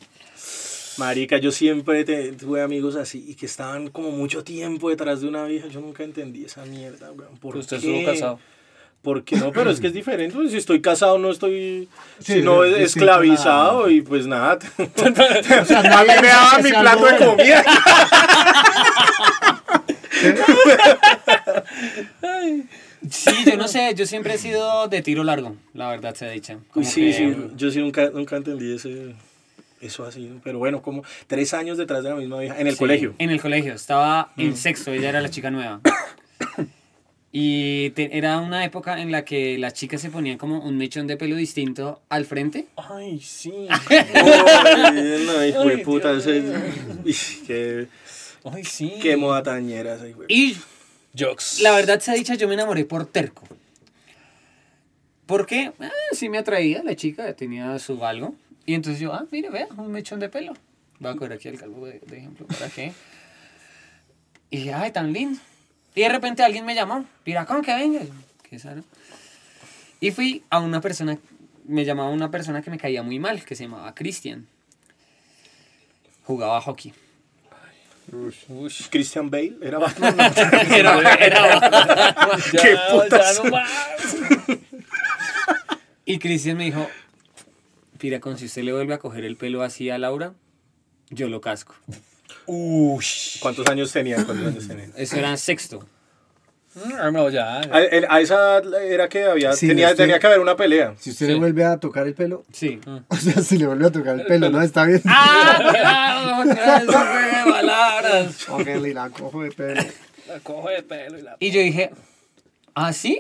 Marica, yo siempre te- tuve amigos así y que estaban como mucho tiempo detrás de una vieja. Yo nunca entendí esa mierda, weón. ¿Por Usted qué? estuvo casado. ¿Por qué no? Pero es que es diferente. pues, Si estoy casado, no estoy. Sí, si no es esclavizado nada. y pues nada. [LAUGHS] O sea, no [LAUGHS] me daban mi plato de comida. Sí, yo no sé. Yo siempre he sido de tiro largo, la verdad se ha dicho. Sí, que- sí. Yo sí nunca, nunca entendí ese, eso así. Pero bueno, como tres años detrás de la misma vieja. En el Sí, colegio. En el colegio. Estaba en Mm. sexto, ella era la chica nueva. Y te- era una época en la que las chicas se ponían como un mechón de pelo distinto al frente. Ay, sí. [LAUGHS] Ay, no, hijo de puta. Qué- Ay, sí. Qué moda tañera esa, güey. Y Jokes. la verdad sea dicha, yo me enamoré por terco. Porque ah, sí me atraía la chica, tenía su algo. Y entonces yo, ah, mire, vea, un mechón de pelo. Voy a coger aquí el calvo de, de ejemplo, ¿para qué? Y dije, ay, tan lindo. Y de repente alguien me llamó, mira, ¿cómo que venga? ¿Qué será? Y fui a una persona, me llamaba una persona que me caía muy mal, que se llamaba Cristian. Jugaba hockey. Christian Bale era [LAUGHS] Batman. Era- era- [LAUGHS] Ya, ¿Qué putas? no. Y Cristian me dijo, mira, con si usted le vuelve a coger el pelo así a Laura, yo lo casco. ¿Cuántos años tenía? ¿Cuántos años tenía? [COUGHS] Eso era sexto. Mm, No, ya. A, el- a esa edad era que había, Sí, tenía, estoy- tenía que haber una pelea. Si usted Sí. le vuelve a tocar el pelo, Sí. [LAUGHS] o sea, si le vuelve a tocar el pelo, ¿no? Está bien. ¡Ah, de palabras! [LAUGHS] Ok, y la cojo de pelo. La cojo de pelo y la... Y yo dije, ¿ah, sí?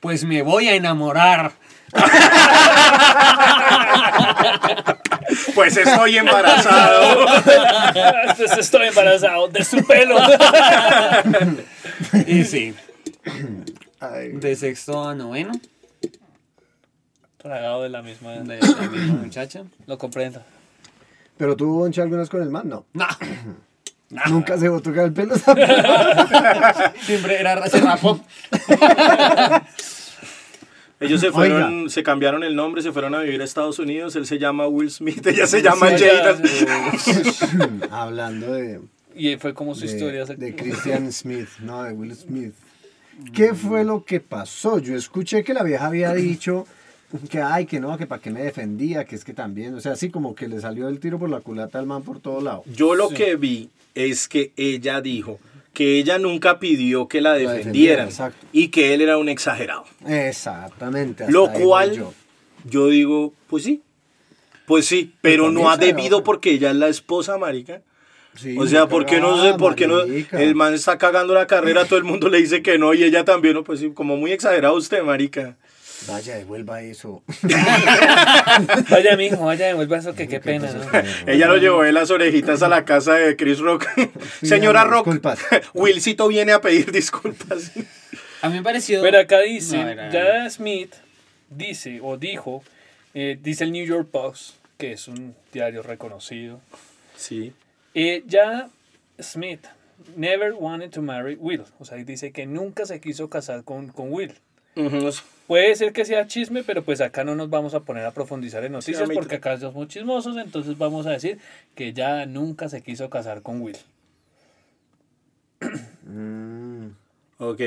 Pues me voy a enamorar. [LAUGHS] Pues estoy embarazado. [LAUGHS] Pues estoy embarazado de su pelo. [LAUGHS] Y sí, Ay, de sexto a noveno, Tragado de la misma. de la misma muchacha. Lo comprendo. Pero tuvo bonche algunas con el man, no. No, [CLEARS THROAT] Nunca se tocar el pelo. siempre era se rapó. Ellos se [LAUGHS] fueron, Oiga. se cambiaron el nombre, se fueron a vivir a Estados Unidos. Él se llama Will Smith, [LAUGHS] ella se llama Sí, Jada. [LAUGHS] Hablando de, Y fue como su historia. de, de Christian Smith, no, de Will Smith. ¿Qué fue lo que pasó? Yo escuché que la vieja había dicho que, ay, que no, que para qué me defendía, que es que también, o sea, así como que le salió el tiro por la culata al man por todo lado. Yo lo que vi es que ella dijo que ella nunca pidió que la defendiera, defendieran y que él era un exagerado. Exactamente. hasta Lo cual yo. yo digo, pues sí. Pues sí, pero no ha debido porque ella es la esposa, marica. Sí, O sea, ¿por qué no sé? ¿Por qué no? El man está cagando la carrera, todo el mundo le dice que no y ella también, ¿no? pues sí, como muy exagerado usted, marica. Vaya, devuelva eso. [LAUGHS] Vaya, mijo, vaya, devuelva eso, que qué pena, ¿no? Ella lo llevó de las orejitas a la casa de Chris Rock. [LAUGHS] Señora Rock, disculpas. [LAUGHS] Willcito viene a pedir disculpas. A mí me pareció... Pero acá dice, No, ya Smith dice o dijo, eh, dice el New York Post, que es un diario reconocido, Sí. eh, ya Smith never wanted to marry Will. O sea, dice que nunca se quiso casar con, con Will. Ujú. Puede ser que sea chisme, pero pues acá no nos vamos a poner a profundizar en noticias porque acá somos chismosos, entonces vamos a decir que ya nunca se quiso casar con Will. Mm, Ok.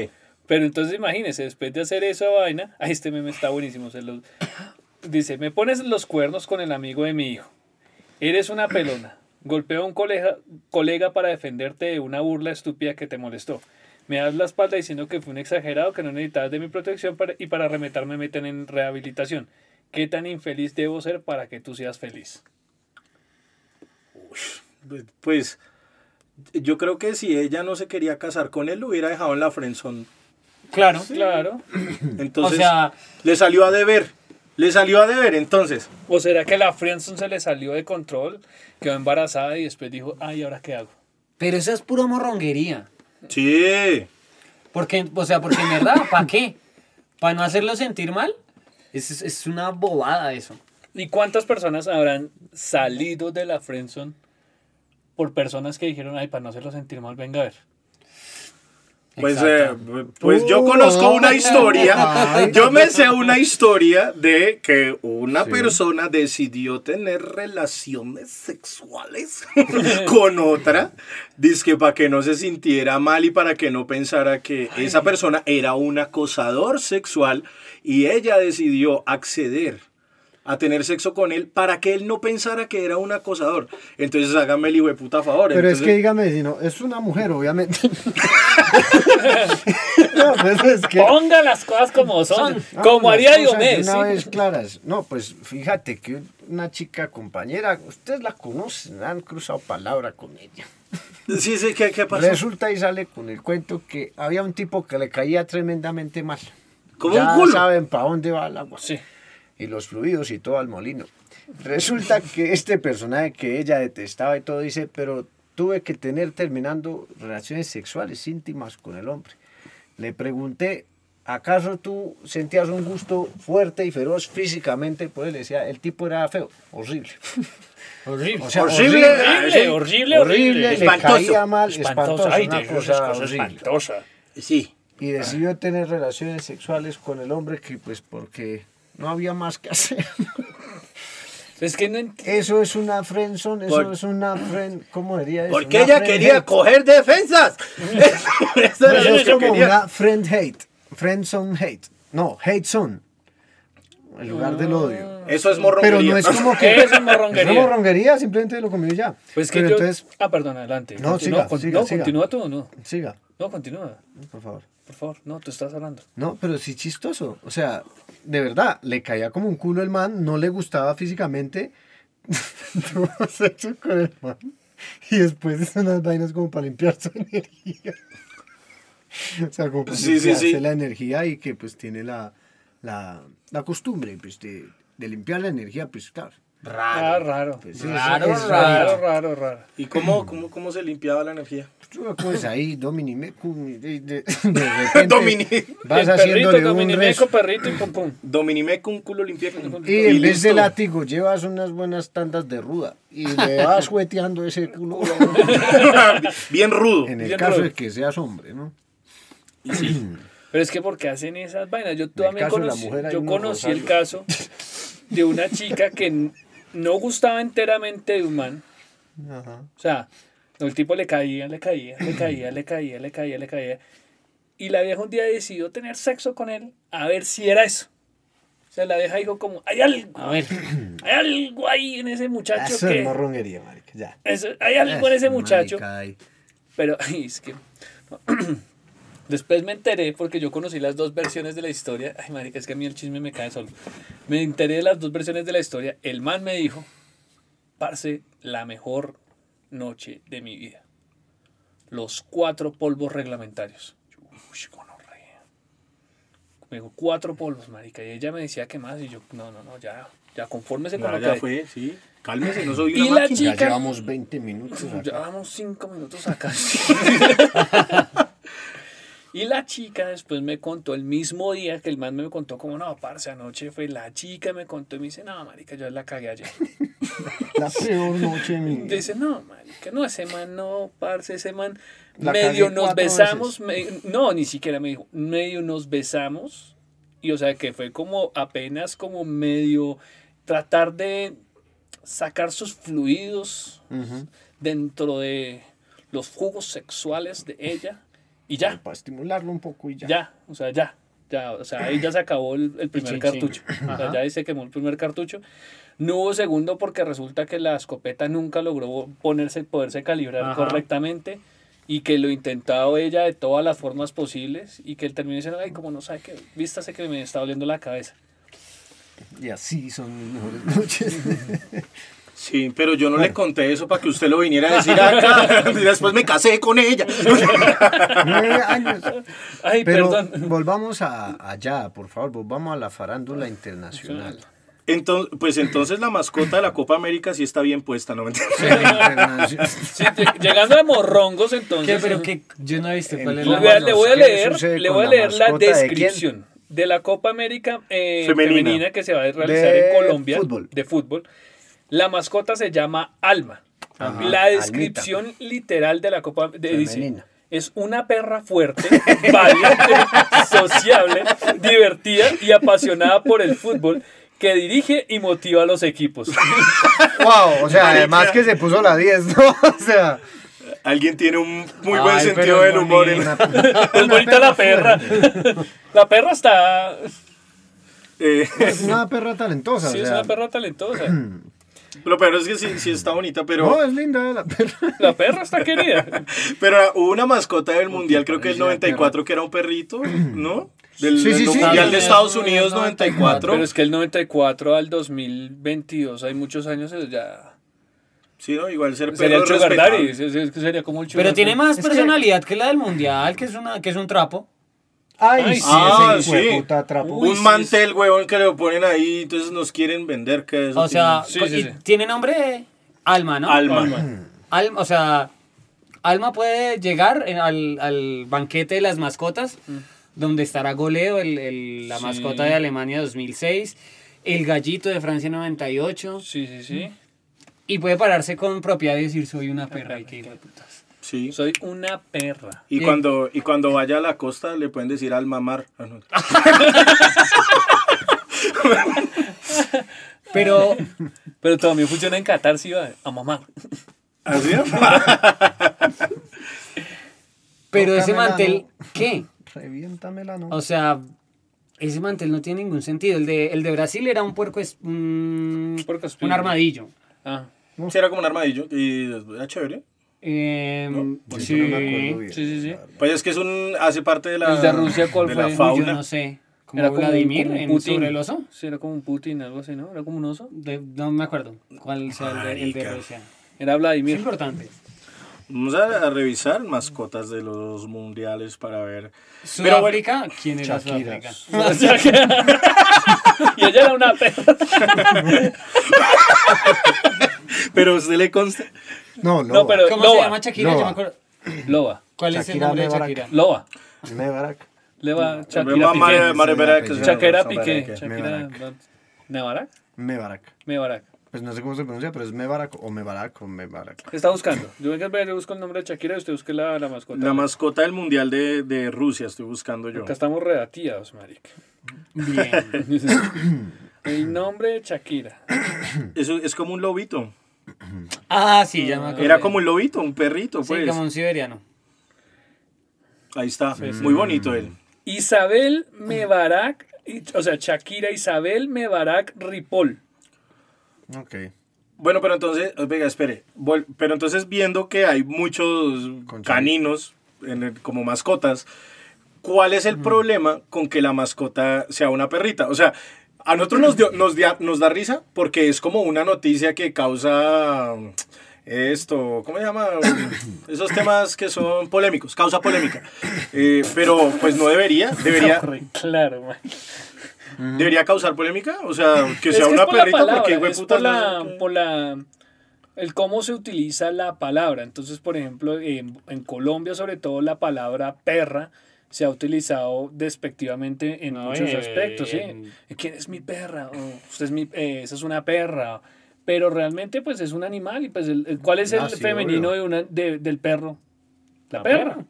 Pero entonces imagínese, después de hacer esa vaina, [LAUGHS] ay, este meme está buenísimo. se los- Dice, me pones los cuernos con el amigo de mi hijo. Eres una pelona. Golpeo a un colega, colega para defenderte de una burla estúpida que te molestó. Me das la espalda diciendo que fue un exagerado, que no necesitabas de mi protección para- y para remeterme me meten en rehabilitación. ¿Qué tan infeliz debo ser para que tú seas feliz? Pues yo creo que si ella no se quería casar con él, lo hubiera dejado en la friendzone. Claro. Claro. [CLEARS THROAT] Entonces, O sea- le salió a deber. Le salió a deber, entonces. ¿O será que la friendzone se le salió de control, quedó embarazada y después dijo, ay, ¿ahora qué hago? Pero eso es pura morronguería. Sí. Porque, o sea, porque en verdad, ¿para qué? ¿Para no hacerlo sentir mal? Es, es- una bobada eso. ¿Y cuántas personas habrán salido de la friendzone por personas que dijeron, ay, para no hacerlo sentir mal, venga a ver? Pues, eh, pues yo conozco Uh, una historia, yo me sé una historia de que una Sí. persona decidió tener relaciones sexuales [LAUGHS] con otra, que para que no se sintiera mal y para que no pensara que esa persona era un acosador sexual. Y ella decidió acceder a tener sexo con él para que él no pensara que era un acosador. Entonces hágame el hijo de puta favor. Pero es Entonces- que dígame, si no, es una mujer, obviamente. [LAUGHS] [LAUGHS] no, pues es que. Ponga las cosas como son, Ah, como haría Diomedes. Una ¿sí? vez claras. No, pues fíjate que una chica compañera, ustedes la conocen, han cruzado palabra con ella. Sí, sí, ¿qué, qué pasó? Resulta y sale con el cuento que había un tipo que le caía tremendamente mal. Como ya un culo. saben para dónde va el agua. Sí. Y los fluidos y todo al molino. Resulta que este personaje que ella detestaba y todo dice, pero tuve que tener terminando relaciones sexuales íntimas con el hombre. Le pregunté, ¿acaso tú sentías un gusto fuerte y feroz físicamente? Pues le decía, el tipo era feo, horrible. [LAUGHS] Horrible. O sea, Horrible. horrible, horrible, horrible. le Espantoso. caía mal, espantoso, una cosa espantosa. Sí. Y decidió tener relaciones sexuales con el hombre que pues porque no había más que hacer. [LAUGHS] Es que no Eso es una friendzone, eso Por- es una friend, ¿cómo diría eso? Porque Una ella quería hate. coger defensas. [LAUGHS] Eso, era Eso es como quería. una friend hate, friendzone hate. No, hate zone. En lugar del odio. Eso es morronguería. Pero no es como que [LAUGHS] Eso es morronguería. Es morronguería, simplemente lo comió ya. Pues que Pero yo... entonces, Ah, perdón, adelante. No, Continúa, siga, con- siga, no, siga. continúa tú, no. siga, No, continúa. por favor. Por favor, no, tú estás hablando. No, pero sí chistoso. O sea, de verdad, le caía como un culo el man, no le gustaba físicamente. [LAUGHS] Tuvo sexo con el man. Y después hizo unas vainas como para limpiar su [LAUGHS] energía. O sea, como para Sí, sí, la energía y que pues tiene la, la, la costumbre pues, de, de limpiar la energía, pues claro. Ah, raro. Pues, sí, Raro, es- es Raro, raro, raro. ¿Y cómo, cómo, cómo se limpiaba la energía? Coges ahí, Dominimecum, y de, de, de [LAUGHS] Domini- vas el perrito, haciéndole un Dominimeco, rezo. perrito y pum pum. Dominimeco un culo limpia. Y en vez de látigo llevas unas buenas tandas de ruda y le [LAUGHS] vas jueteando ese culo [LAUGHS] Bien rudo. en el Bien caso rudo. de que seas hombre, ¿no? [CLEARS THROAT] Pero es que porque hacen esas vainas. Yo también conocí, yo conocí el caso de una chica que no gustaba enteramente de un man. Ajá. O sea, el tipo le caía, le caía, le caía, le caía, le caía, le caía. Y la vieja un día decidió tener sexo con él a ver si era eso. O sea, la vieja dijo como, hay algo, A ver, [CLEARS THROAT] hay algo ahí en ese muchacho Eso que... es morronguería, marica, ya. eso- hay algo en ese muchacho. marica. Pero [LAUGHS] ay, es que [CLEARS THROAT] después me enteré porque yo conocí las dos versiones de la historia. Ay, marica, es que a mí el chisme me cae solo. Me enteré de las dos versiones de la historia. El man me dijo, parce, la mejor noche de mi vida. Los cuatro polvos reglamentarios. Yo, uy, gonorrea. Me dijo, cuatro polvos, marica. Y ella me decía que más. Y yo, no, no, no, ya, ya, confórmese con Ya, lo ya que... fue, sí. Cálmese, no soy Y una la máquina. Ya Chica- llevamos 20 minutos acá. Llevamos cinco minutos acá. [LAUGHS] [LAUGHS] y la chica después me contó el mismo día que el man me contó como, no, parce, anoche fue la chica, me contó y me dice, no, marica, yo la cagué ayer. [LAUGHS] La peor noche mi. Dice, no, marica, no, ese man no, parce, ese man La medio nos besamos, me- no, ni siquiera me dijo, medio nos besamos y o sea que fue como apenas como medio tratar de sacar sus fluidos dentro de los jugos sexuales de ella y ya, Para estimularlo un poco y ya. ya, o sea, ya, ya, o sea, ahí ya se acabó el, el primer cartucho, o sea, ya ahí se quemó el primer cartucho. No hubo segundo porque resulta que la escopeta nunca logró ponerse, poderse calibrar Ajá. correctamente y que lo intentado ella de todas las formas posibles y que él terminó diciendo, ay, como no sabe que, vístase que me está doliendo la cabeza. Y así son mis mejores [LAUGHS] noches. Sí, pero yo no le conté eso para que usted lo viniera a decir acá. [LAUGHS] Y después me casé con ella. Nueve años. Ay, Pero perdón. volvamos a, allá, por favor, volvamos a la farándula internacional. Entonces, pues entonces la mascota de la Copa América sí está bien puesta, ¿no? Internacional. Sí, lle- llegando a morrongos entonces. ¿qué? Pero que yo no he visto cuál es Le la voy a, le voy a ¿Qué leer, le voy a la leer la de descripción de, la Copa América eh, Femenina. femenina. que se va a realizar De en Colombia fútbol. de fútbol. La mascota se llama Alma. Ajá, la descripción literal de la Copa de, dice Femenina. es una perra fuerte, [LAUGHS] valiente, sociable, divertida y apasionada por el fútbol que dirige y motiva a los equipos. [LAUGHS] Wow, o sea, además que se puso la 10, ¿no? [LAUGHS] O sea, Alguien tiene un muy Ay, buen sentido del humor. Es bonita la perra. La perra está eh, es una perra talentosa. Sí, o es una perra talentosa. [CLEARS THROAT] lo peor es que sí, sí está bonita, pero, No, es linda la perra. [LAUGHS] La perra está querida. [LAUGHS] pero hubo una mascota del Mundial, creo que el parecía 94, que era un perrito, ¿no? Del, Sí, sí, del sí. Mundial de Estados Unidos sí, 94. Pero es que el 94 al 2022 hay muchos años eso ya. Sí, ¿no? Igual ser Sería el perro que Sería como el Pero tiene más Es que- personalidad que... la del mundial, que es una que es un trapo. Ay, Ay, sí, ah, ese sí. puta trapo. Uy, un sí, mantel, huevón, que le ponen ahí, entonces nos quieren vender que eso O sea, sí. tiene nombre Alma, ¿no? tiene alma. Alma. Alma, o sea, Alma puede llegar en- al, al banquete de las mascotas, donde estará Goleo, el, el- la Sí. mascota de Alemania 2006, el gallito de Francia 98, Sí, sí, sí. y puede pararse con propiedad y decir soy una perra y que putas. Sí. Soy una perra. Y Bien. cuando, y cuando vaya a la costa le pueden decir al mamar. Ah, no. [LAUGHS] Pero Pero también funciona en Qatar, sí, va, a mamar. ¿Así? [LAUGHS] Pero ese mantel, ¿no? ¿qué? Reviéntamela, ¿no? O sea, ese mantel no tiene ningún sentido. El de, el de Brasil era un puerco, es, un, Puerco un armadillo. Ah, Sí, era como un armadillo y era chévere. Eh, sí. no me acuerdo bien, Sí, sí, sí. la. Pues es que es un hace parte de la ¿El de Rusia cuál de la fue? Uy, fauna. yo no sé. Era como, Vladimir como un en Putin. sobre el oso. Sí, era como un Putin, algo así, ¿no? Era como un oso. De- no me acuerdo cuál sea el de, el de. Rusia. Era Es Vladimir. importante. Vamos a, a revisar mascotas de los mundiales para ver. Pero Sudáfrica, ¿quién era Shakira. Sudáfrica? [LAUGHS] y ella era una perra. [LAUGHS] pero usted le consta. No, no. No, pero- ¿Cómo Loba. se llama Shakira? Yo Loba. me acuerdo. Loba. ¿Cuál es Shakira el nombre de. Shakira? Loba. Mebarak. Leva Ma- Shakira Piqué. Shakira Piqué. Shakira. Shakira. Mebarak. Mebarak. Mebarak. Pues no sé cómo se pronuncia, pero es Mebarak o Mebarak o Mebarak. ¿Qué está buscando? Yo yo busco el nombre de Shakira y usted busque la, la mascota. La mascota del mundial de, de Rusia estoy buscando yo. Acá estamos redactiados, marica. Bien. [LAUGHS] El nombre de Shakira. Eso es como un lobito. [CLEARS THROAT] Ah, sí, ya me acuerdo. Era como un lobito, un perrito, Sí, pues. como un siberiano. Ahí está. Muy bonito él. Isabel Mebarak, y- o sea, Shakira Isabel Mebarak Ripoll. Ok. Bueno, pero entonces, venga, espere. Pero entonces viendo que hay muchos caninos en el- como mascotas, ¿cuál es el problema con que la mascota sea una perrita? O sea, a nosotros nos, dio- nos, dia- nos da risa porque es como una noticia que causa mm, esto, ¿cómo se llama? [COUGHS] Esos temas que son polémicos, causa polémica. Eh, pero pues no debería, debería, [LAUGHS] Claro, man. debería causar polémica. O sea, que Es sea que una perrita porque es hueputas, por no la, sé por la, el cómo se utiliza la palabra. Entonces, por ejemplo, en, en Colombia, sobre todo, la palabra perra se ha utilizado despectivamente en No, muchos eh, aspectos, ¿Quién es mi perra? Usted es mi, eh, esa es una perra. Pero realmente, pues, es un animal. ¿Y pues, el, el- cuál es el Ah, sí, femenino obvio. de una, de- del perro? La, La perra. perra.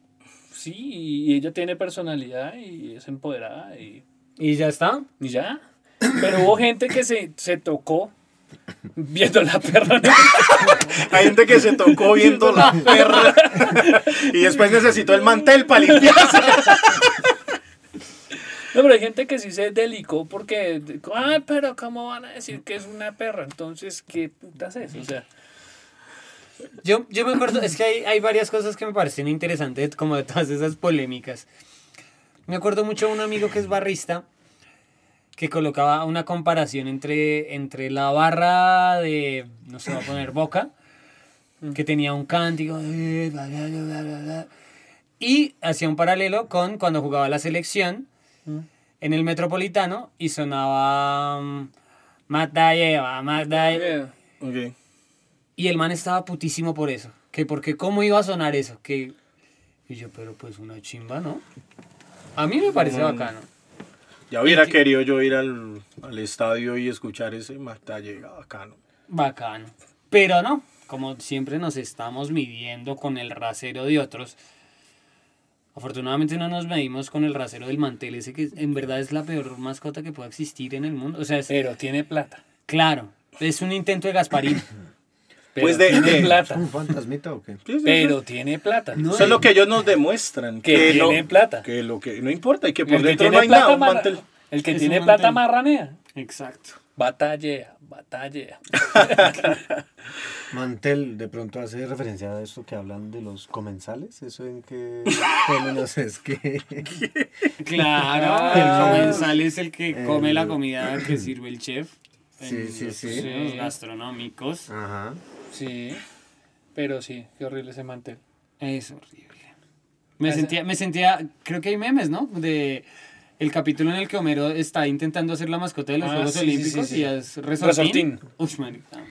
Sí, y ella tiene personalidad y es empoderada y... ¿Y ya está? Y ya. Pero hubo gente que se, se tocó viendo la perra. [LAUGHS] Hay gente que se tocó viendo la perra y después necesitó el mantel para limpiarse. No, pero hay gente que sí se delicó porque, ay, pero ¿cómo van a decir que es una perra? Entonces, ¿qué putas es? O sea, Yo, yo me acuerdo, es que hay, hay varias cosas que me parecen interesantes, como de todas esas polémicas. Me acuerdo mucho de un amigo que es barrista, que colocaba una comparación entre, entre la barra de, no sé, va a poner boca, que tenía un cántico, eh, y hacía un paralelo con cuando jugaba la selección en el Metropolitano y sonaba mm, lleva. eh, Ok. Y el man estaba putísimo por eso. Que porque cómo iba a sonar eso. Que... Y yo, pero pues una chimba, ¿no? A mí me parece bacano. Ya hubiera Y querido yo ir al, al estadio y escuchar ese matalle bacano. Bacano. Pero no, como siempre nos estamos midiendo con el rasero de otros. Afortunadamente no nos medimos con el rasero del mantel, ese que en verdad es la peor mascota que pueda existir en el mundo. O sea, es pero tiene plata. claro, es un intento de Gasparín. [COUGHS] Pero Pues de- tiene de- plata. ¿Un fantasmita o qué? Pero tiene plata. No, Eso es lo que ellos nos demuestran. Que tiene plata. Que lo que no importa y que por El que dentro tiene no hay plata, nada. Un mantel. el que Es tiene plata marranea. Exacto. Batallea, batallea. [LAUGHS] Mantel, de pronto hace referencia a esto que hablan de los comensales. ¿Eso en qué términos es que...? [LAUGHS] Claro, el comensal es el que come la comida que sirve el chef. En sí, los Sí. gastronómicos. Ajá. Sí. Pero sí, qué horrible ese mantel. Es horrible. Me Ese- sentía, me sentía, creo que hay memes, ¿no? De el capítulo en el que Homero está intentando hacer la mascota de los Ah, Juegos sí, Olímpicos sí, sí. y es resortín. Resortín. Marica.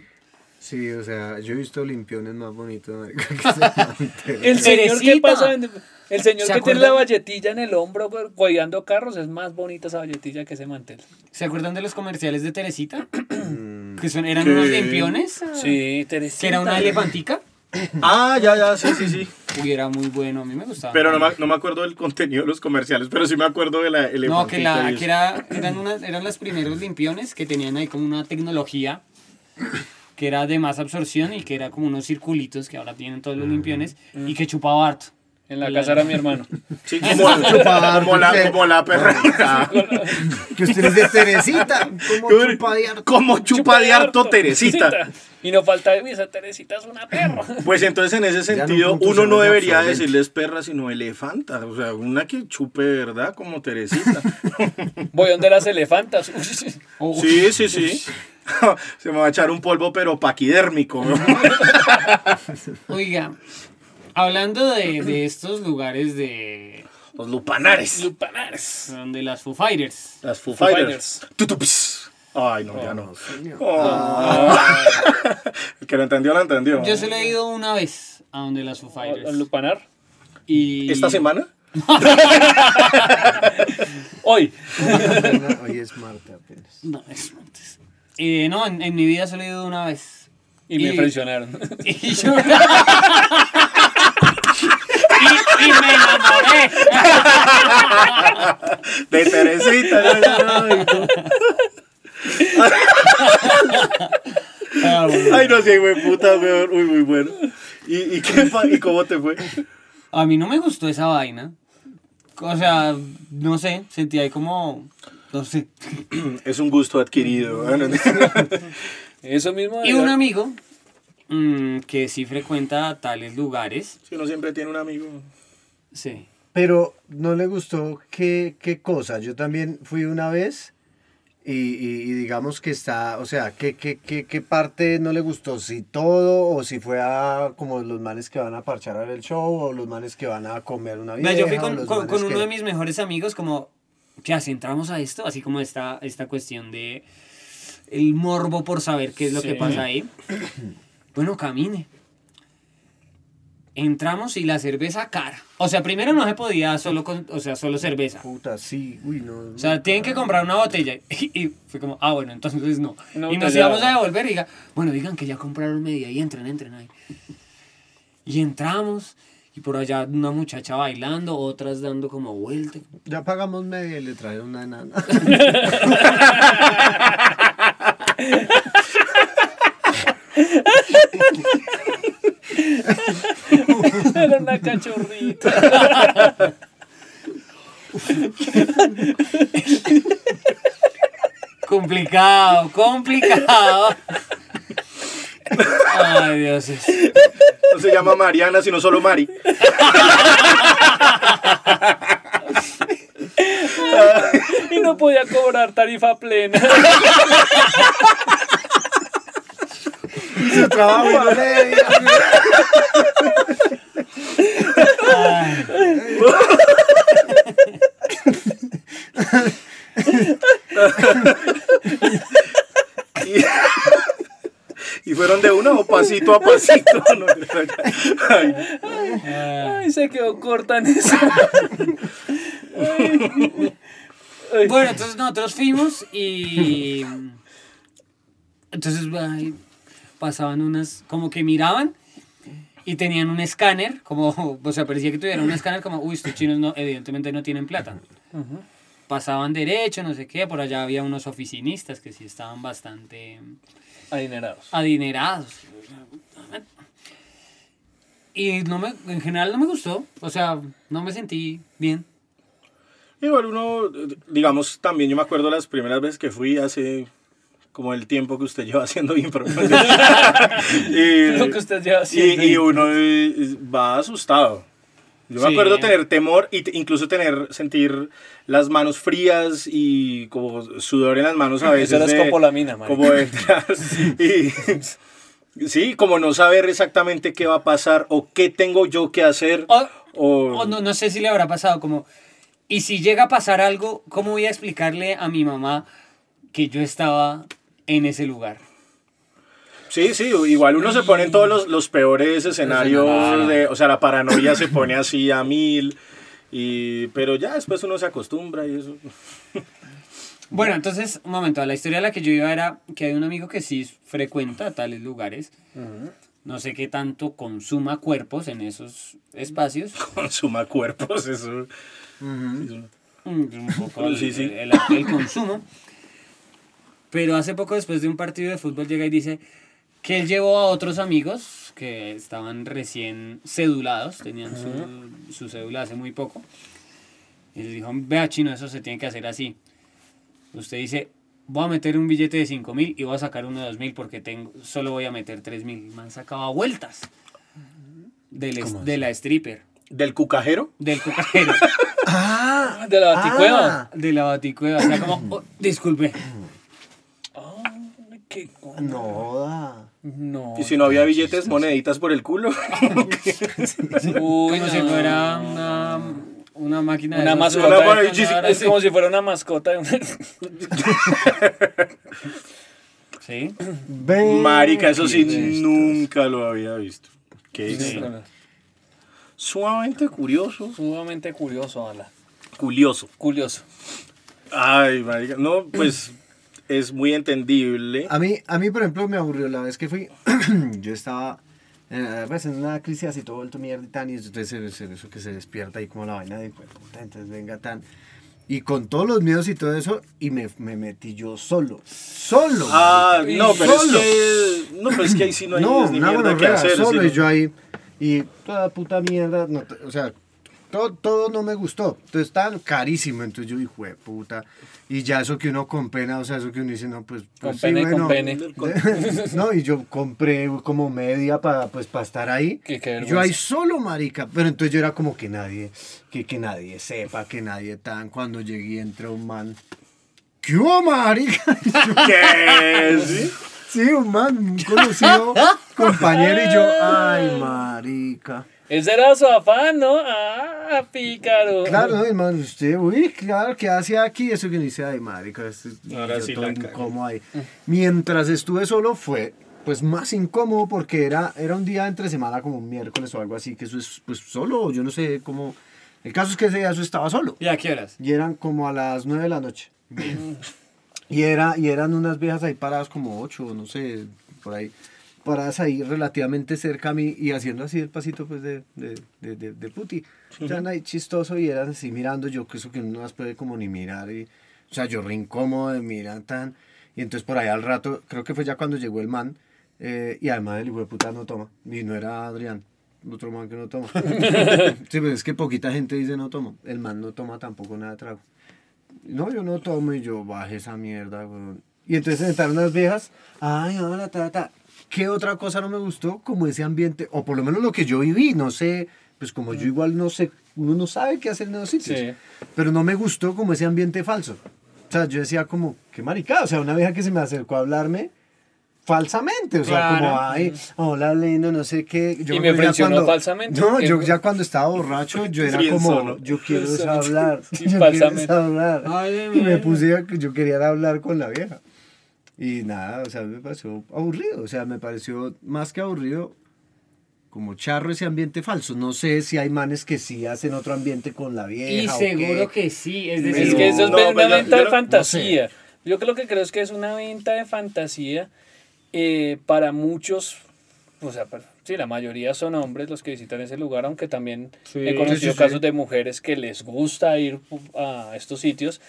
Sí, o sea, yo he visto limpiones más bonitos. [LAUGHS] El señor que pasa, en- el señor ¿Se que tiene la valletilla en el hombro pues, guiando carros es más bonita esa valletilla que ese mantel. ¿Se acuerdan de los comerciales de Teresita? [CLEARS THROAT] Que son, eran ¿Qué? unos limpiones. Sí, Teresita. Que era una elefantica. [CLEARS THROAT] Ah, ya, ya, sí, sí, sí. Uy, era muy bueno, a mí me gustaba. Pero no me, no me acuerdo del contenido de los comerciales, pero sí me acuerdo de la No, que, la, que era, eran, unas, eran los primeros limpiones que tenían ahí como una tecnología que era de más absorción y que era como unos circulitos que ahora tienen todos los limpiones y que chupaba harto. En la casa era [LAUGHS] mi hermano. Sí, como, [LAUGHS] como, la, como la perra. [LAUGHS] Que usted es de Teresita. Como chupa de harto. como chupa de harto Teresita. Y no falta de esa Teresita es una perra. Pues entonces en ese no sentido uno no debería absorbente. decirles perra sino elefanta, o sea, una que chupe verdad como Teresita. Voy donde las elefantas. Sí, sí, sí. Se me va a echar un polvo pero paquidérmico. ¿no? Oiga, hablando de, de estos lugares de, Los lupanares. Lupanares. de las Foo Fighters, Las Foo Foo Fighters. Tutups. Ay, no, ya no. señor. Oh. [LAUGHS] El que lo entendió, lo entendió. yo solo he ido una vez a donde las Foo ¿Al Fighters. lupanar? Y ¿Esta semana? [LAUGHS] Hoy. [LAUGHS] Hoy es Marte apenas. No, es antes. Eh, no, en, en mi vida solo he ido una vez. Y me Y- traicionaron. Y yo... y, me enamoré. [LAUGHS] De Teresita. Ay, no. Ah, bueno. Ay, no sé, güey, puta, weón. Uy, muy bueno. ¿Y, y, qué, pa- ¿Y cómo te fue? A mí no me gustó esa vaina. O sea, no sé, sentí ahí como... No sé. [CLEARS THROAT] Es un gusto adquirido. [LAUGHS] Eso mismo. Y un amigo mm, que sí frecuenta tales lugares. Si uno siempre tiene un amigo. Sí. Pero no le gustó qué, qué cosa. Yo también fui una vez y, y- y digamos que está, o sea, ¿qué, qué, qué, qué parte no le gustó? Si todo o si fue a como los manes que van a parchar a ver el show o los manes que van a comer una vieja. yo fui o con, con- uno que- de mis mejores amigos como, ¿qué hace? ¿Entramos a esto? Así como esta, esta cuestión de el morbo por saber qué es lo que pasa ahí. [CLEARS THROAT] Bueno, camine. Entramos y la cerveza cara. O sea, primero no se podía solo con, o sea, solo cerveza. Puta, sí, uy, no. O sea, tienen que comprar una botella. [LAUGHS] Y, fue como, ah, bueno, entonces no. No, y nos íbamos a devolver y diga, bueno, digan que ya compraron media y entren, entren ahí. Y entramos y por allá una muchacha bailando, otras dando como vuelta. Ya pagamos media y le trajeron una enana. [LAUGHS] [LAUGHS] Era una cachorrita. Complicado, complicado. Ay, Dios. No se llama Mariana, sino solo Mari. Y no podía cobrar tarifa plena. Su trabajo y no le Y fueron de una o pasito a pasito. No, Ay, Ay, se quedó corta en eso. Bueno, entonces nosotros fuimos y. Entonces ay, pasaban unas. Como que miraban y tenían un escáner. Como. [LAUGHS] O sea, parecía que tuvieran un escáner como. Uy, estos chinos no, evidentemente no tienen plata. Pasaban derecho, no sé qué. Por allá había unos oficinistas que sí estaban bastante Adinerados. adinerados. Y no me, en general no me gustó. O sea, no me sentí bien. Igual uno, digamos, también yo me acuerdo las primeras veces que fui hace como el tiempo que usted lleva haciendo impro. [LAUGHS] [LAUGHS] y, Lo que usted lleva y, haciendo. y uno va asustado. Yo me acuerdo tener temor y te- incluso tener, sentir las manos frías y como sudor en las manos a veces. Eso era de- escopolamina, marica. Como [LAUGHS] y, sí, como no saber exactamente qué va a pasar o qué tengo yo que hacer. O, O, o no, no sé si le habrá pasado como, y si llega a pasar algo, ¿cómo voy a explicarle a mi mamá que yo estaba en ese lugar? Sí, sí, igual uno se pone en todos los, los peores escenarios, de, o sea, la paranoia se pone así a mil, y, pero ya después uno se acostumbra y eso. Bueno, entonces, un momento, la historia a la que yo iba era que hay un amigo que sí frecuenta tales lugares. No sé qué tanto consuma cuerpos en esos espacios. [LAUGHS] Consuma cuerpos, eso. Mm, Un poco el, Sí, sí. el- el consumo. Pero hace poco, después de un partido de fútbol, llega y dice que él llevó a otros amigos que estaban recién cedulados, tenían su, su cédula hace muy poco. Y les dijo, vea chino, eso se tiene que hacer así. Usted dice, voy a meter un billete de 5 mil y voy a sacar uno de 2 mil porque tengo, solo voy a meter 3 mil. Me han sacado a vueltas del es- de la stripper, ¿Del cucajero? del cucajero. [LAUGHS] Ah, De la baticueva. ah, De la baticueva, o sea, como, oh, disculpe. Qué no. No. Y si no había billetes, moneditas por el culo. Uy, como si fuera una, una máquina de Una mascota. Una es como si fuera una mascota. de un- [LAUGHS] Sí. Marica, eso sí, nunca lo había visto. Qué Sí. Sumamente curioso. Sumamente curioso, Ala. Curioso. Curioso. Ay, marica. No, pues es muy entendible. A mí, a mí, por ejemplo, me aburrió la vez que fui. [CLEARS THROAT] yo estaba eh, pues, en una crisis así todo vuelto mierda y tan. Y entonces eso, eso que se despierta ahí como la vaina de "Hijo de puta", entonces venga tan. Y con todos los miedos y todo eso, y me, me metí yo solo. Solo. Ah, no, pero Solo. es que. No, pero es que ahí sí no hay No, ni mierda que hacer. solo sí, y yo ahí. Y toda puta mierda, no o sea, todo, todo no me gustó. Entonces estaban carísimo, entonces yo dije, "Jue puta. Y ya eso que uno con pena, o sea, eso que uno dice, no, pues. Con pues, pena y con bueno". pene. [LAUGHS] [LAUGHS] no, y yo compré como media para pues, para estar ahí. Qué- qué yo ahí solo, marica. Pero entonces yo era como que nadie, que, que nadie sepa, que nadie tan. Cuando llegué entró un man. ¿Qué hubo, marica? [LAUGHS] ¿Qué? ¿Sí? Sí, un man, un conocido compañero y yo, ay, marica. Ese era su afán, ¿no? Ah, pícaro. Claro, no, hermano, usted, uy, claro, ¿qué hace aquí? Eso que dice, ay, marica, este- Ahora sí todo la cagué. incómodo ahí. Mientras estuve solo fue, pues, más incómodo porque era, era un día entre semana, como un miércoles o algo así, que eso es, pues, solo, yo no sé cómo... El caso es que ese día eso estaba solo. ¿Y a qué horas? Y eran como a las 9 de la noche. [LAUGHS] Y, era, y eran unas viejas ahí paradas como ocho, no sé, por ahí. Paradas ahí relativamente cerca a mí y haciendo así el pasito pues de, de, de, de, de puti. Estaban ahí chistoso y eran así mirando yo, que eso que no las puede como ni mirar. Y, o sea, yo re incómodo de mirar tan... Y entonces por ahí al rato, creo que fue ya cuando llegó el man, eh, y además el hijo de puta no toma. Y no era Adrián, otro man que no toma. [LAUGHS] sí, pero es que poquita gente dice no tomo. El man no toma tampoco nada de trago. No, yo no tomo y yo bajé esa mierda, weón. Y entonces se sentaron unas viejas. Ay, hola, ta, ta. ¿Qué otra cosa no me gustó? Como ese ambiente, o por lo menos lo que yo viví, no sé, pues como yo igual no sé, uno no sabe qué hacer en esos sitios. Sí. Pero no me gustó como ese ambiente falso. O sea, yo decía como, qué maricada. O sea, una vieja que se me acercó a hablarme falsamente. O sea, como, Claro. ay, hola, lindo, no sé qué. Yo Y me ya frencionó falsamente. No, ¿Qué yo ya cuando estaba borracho, yo era como, yo quiero hablar. Yo falsamente. hablar. Ay, y me puse yo quería hablar con la vieja. Y nada, o sea, me pareció aburrido. O sea, me pareció más que aburrido, como charro ese ambiente falso. No sé si hay manes que sí hacen otro ambiente con la vieja. Y o seguro qué. que sí, es Es decir, que eso es No, una yo- venta yo de no- fantasía. Yo creo que creo es que es una venta de fantasía eh, para muchos, o sea, para- sí, la mayoría son hombres los que visitan ese lugar, aunque también Sí. he conocido Sí, sí, sí. casos de mujeres que les gusta ir a estos sitios.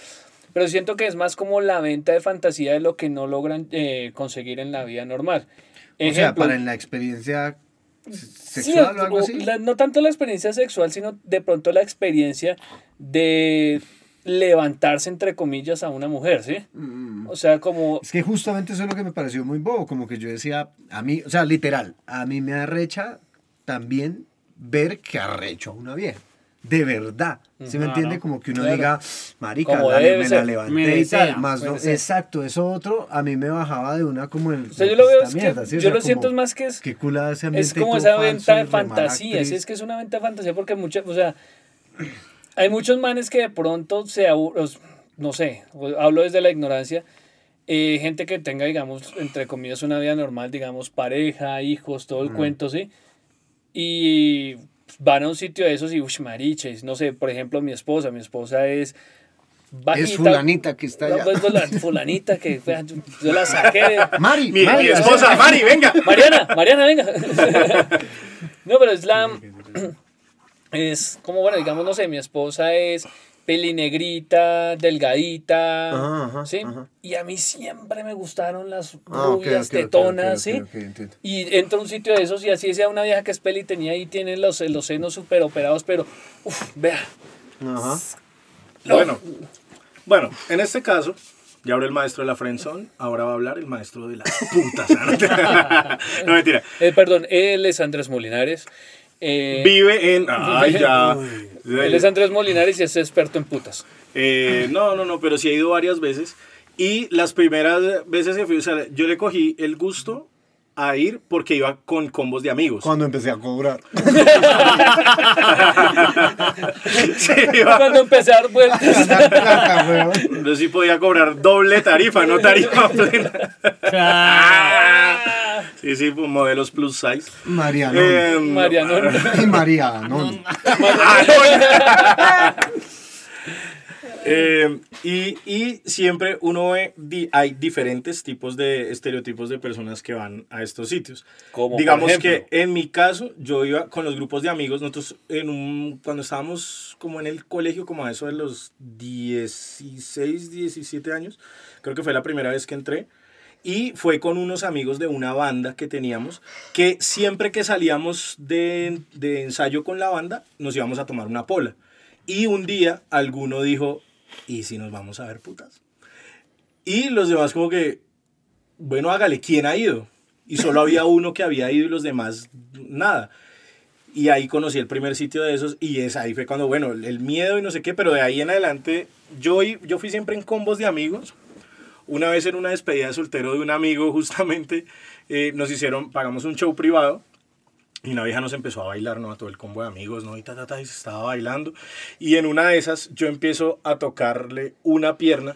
Pero siento que es más como la venta de fantasía de lo que no logran eh, conseguir en la vida normal. O sea, Ejemplo, para en la experiencia Sí, sexual o algo así. la- no tanto la experiencia sexual, sino de pronto la experiencia de levantarse, entre comillas, a una mujer, ¿sí? Mm. O sea, como... Es que justamente eso es lo que me pareció muy bobo, como que yo decía, a mí, o sea, literal, a mí me arrecha también ver que arrecho a una vieja. De verdad. ¿Sí me entiende? Como que uno claro. diga, marica, Como la- debe me la ser. levanté Me y tal. Más no, exacto, eso otro a mí me bajaba de una como el. O sea, yo lo veo, es que, mierda, ¿sí? O yo sea, lo como, siento es más que es, Qué culada ese es ambiente. como todo esa venta de fantasía, sí, es que es una venta de fantasía porque muchas, o sea, hay muchos manes que de pronto se aburren, no sé, hablo desde la ignorancia, eh, gente que tenga, digamos, entre comillas, una vida normal, digamos, pareja, hijos, todo el cuento, ¿sí? Y van a un sitio de esos y, uff, mariches, no sé, por ejemplo, mi esposa, mi esposa es bajita. Es fulanita que está No, allá. pues, pues, la fulanita que fue- yo la saqué. de- Mari, Mi, Mari, mi esposa, Mari, venga. Mariana, Mariana, venga. [LAUGHS] No, pero es la. Es como, bueno, digamos, no sé, mi esposa es pelinegrita, delgadita. Ajá, ajá, ¿Sí? ajá. Y a mí siempre me gustaron las Ah, ok, rubias, tetonas, ¿sí? Y entro a un sitio de esos y así sea una vieja que es peli tenía ahí, tiene los, los senos súper operados, pero, uff, vea. Ajá. Bueno, bueno, en este caso, ya habló el maestro de la friendzone, ahora va a hablar el maestro de las putas. [LAUGHS] no mentira. Eh, perdón, él es Andrés Molinares. Eh, Vive en. Ay, ya. Él es Andrés Molinares y es experto en putas. Eh, no, no, no, pero sí he ido varias veces. Y las primeras veces que fui, o sea, yo le cogí el gusto a ir porque iba con combos de amigos. Cuando empecé a cobrar. [LAUGHS] [LAUGHS] Sí, iba- Cuando empecé a dar vueltas. [LAUGHS] Yo sí podía cobrar doble tarifa, no tarifa plena. Sí, sí, modelos plus size. Mariano. Eh, Mariano. y María, no. Eh, y, y siempre uno ve, di- hay diferentes tipos de estereotipos de personas que van a estos sitios. Como, Digamos que en mi caso, yo iba con los grupos de amigos, nosotros en un, cuando estábamos como en el colegio, como a eso de los 16, 17 años, creo que fue la primera vez que entré, y fue con unos amigos de una banda que teníamos, que siempre que salíamos de, de ensayo con la banda, nos íbamos a tomar una pola. Y un día alguno dijo, ¿y si nos vamos a ver putas? Y los demás como que, bueno, hágale, ¿quién ha ido? Y solo [LAUGHS] había uno que había ido y los demás nada. Y ahí conocí el primer sitio de esos y es ahí fue cuando, bueno, el miedo y no sé qué, pero de ahí en adelante yo, yo fui siempre en combos de amigos. Una vez en una despedida de soltero de un amigo, justamente, eh, nos hicieron, pagamos un show privado y una vieja nos empezó a bailar, ¿no? A todo el combo de amigos, ¿no? Y ta, ta, ta, y se estaba bailando. Y en una de esas yo empiezo a tocarle una pierna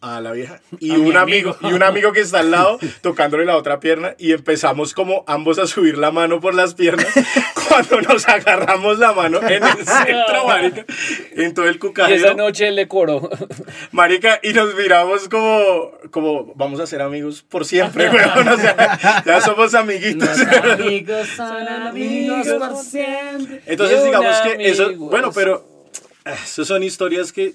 a la vieja [LAUGHS] y A un amigo. amigo. y un amigo que está al lado [LAUGHS] tocándole la otra pierna y empezamos como ambos a subir la mano por las piernas [LAUGHS] cuando nos agarramos la mano en el centro, marica, en todo el Y cucajero. esa noche le coró. Marica, y nos miramos como, como vamos a ser amigos por siempre, weón. O sea, ya somos amiguitos. amigos son amigos por siempre. Entonces, digamos que eso, bueno, pero ah, esas son historias que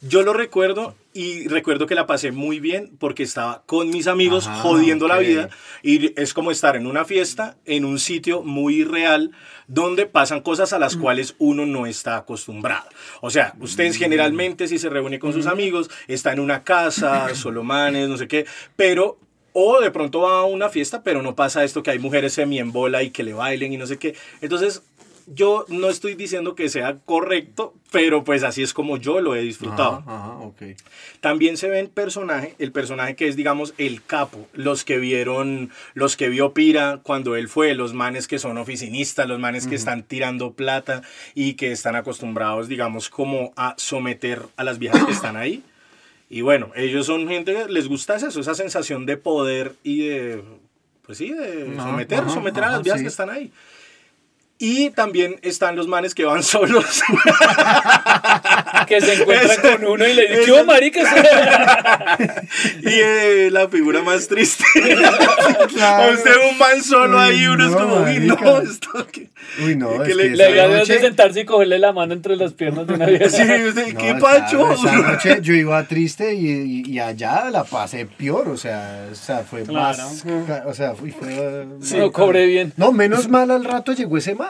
yo lo recuerdo y recuerdo que la pasé muy bien porque estaba con mis amigos Ajá, jodiendo la vida y es como estar en una fiesta, en un sitio muy real donde pasan cosas a Mm. las cuales uno no está acostumbrado. O sea, ustedes generalmente si se reúne con Mm. sus amigos, está en una casa, [LAUGHS] solo manes, no sé qué, pero o de pronto va a una fiesta, pero no pasa esto que hay mujeres semi en bola y que le bailen y no sé qué. Entonces, yo no estoy diciendo que sea correcto, pero pues así es como yo lo he disfrutado. Ajá, ajá, ok. También se ve el personaje, el personaje que es, digamos, el capo. Los que vieron, los que vio Pira cuando él fue, los manes que son oficinistas, los manes que están tirando plata y que están acostumbrados, digamos, como a someter a las viejas que están ahí. Y bueno, ellos son gente que les gusta eso, esa sensación de poder y de, pues sí, de someter, ajá, someter a las viejas sí. que están ahí. Y también están los manes que van [LAUGHS] solos. que se encuentran con uno y le dicen, ¿qué marica? [LAUGHS] y eh, la figura más triste. [LAUGHS] Claro. O usted un man solo ahí, uno es como, uy, no, esto que... Uy, no, Que es le- que La idea es de noche- sentarse y cogerle la mano entre las piernas de una vieja. Sí, usted, No, ¿qué pacho? Esa noche yo iba triste y, y- y allá la pasé peor, o sea, o sea fue Claro. más, o sea, fue, fue- No cobré bien. No, menos mal al rato llegó ese man.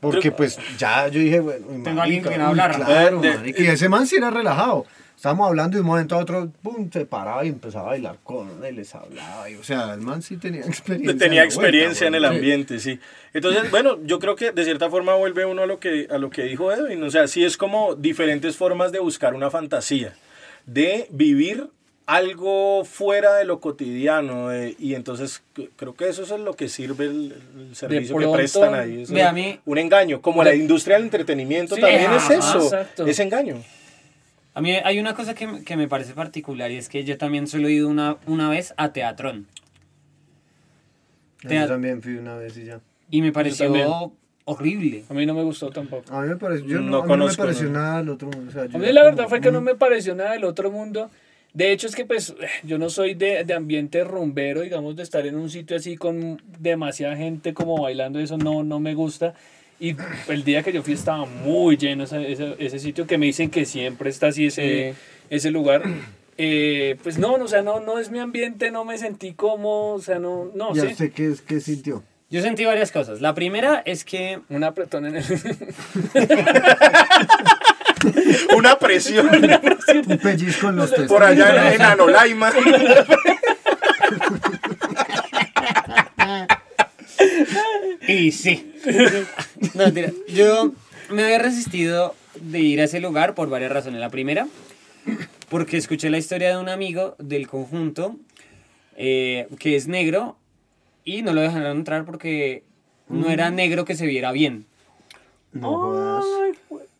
Porque pues ya yo dije, bueno, Tengo marica, hablar. Claro, de- y ese man sí era relajado. Estábamos hablando y de un momento a otro, pum, se paraba y empezaba a bailar con y les hablaba. Y, o sea, el man sí tenía [LAUGHS] experiencia. Tenía en la vuelta, experiencia en el ambiente, sí. Entonces, bueno, yo creo que de cierta forma vuelve uno a lo que, a lo que dijo Edwin. O sea, sí es como diferentes formas de buscar una fantasía, de vivir algo fuera de lo cotidiano. de- y entonces creo que eso es lo que sirve el, el servicio que pronto, prestan ahí. es ve a un- mí- un engaño. Como la industria del entretenimiento Sí, también ajá, es eso, exacto. es engaño. A mí hay una cosa que, me- que me parece particular y es que yo también solo he ido una, una vez a Teatrón. Yo Tea- también fui una vez y ya. Y me pareció horrible. A mí no me gustó tampoco. A mí me pareció, yo no, No a mí no me conozco, pareció no. nada del otro mundo. o sea, yo A mí la como, verdad fue que no me pareció nada del otro mundo. De hecho es que pues yo no soy de, de ambiente rumbero, digamos, de estar en un sitio así con demasiada gente como bailando, eso no, no me gusta. Y el día que yo fui estaba muy lleno ese, ese, ese sitio que me dicen que siempre está así ese, ese lugar. Eh, pues no, no, o sea, no, no es mi ambiente, no me sentí como, o sea, no, no ¿Ya sé. usted qué, es- qué sintió? Yo sentí varias cosas. La primera es que Un apretón en el... [LAUGHS] [LAUGHS] Una presión Un pellizco en los testículos. por allá en, en Anolaima. Y sí. No. Yo me había resistido de ir a ese lugar por varias razones. La primera, porque escuché la historia de un amigo del conjunto eh, que es negro y no lo dejaron entrar porque no era negro que se viera bien. No jodas.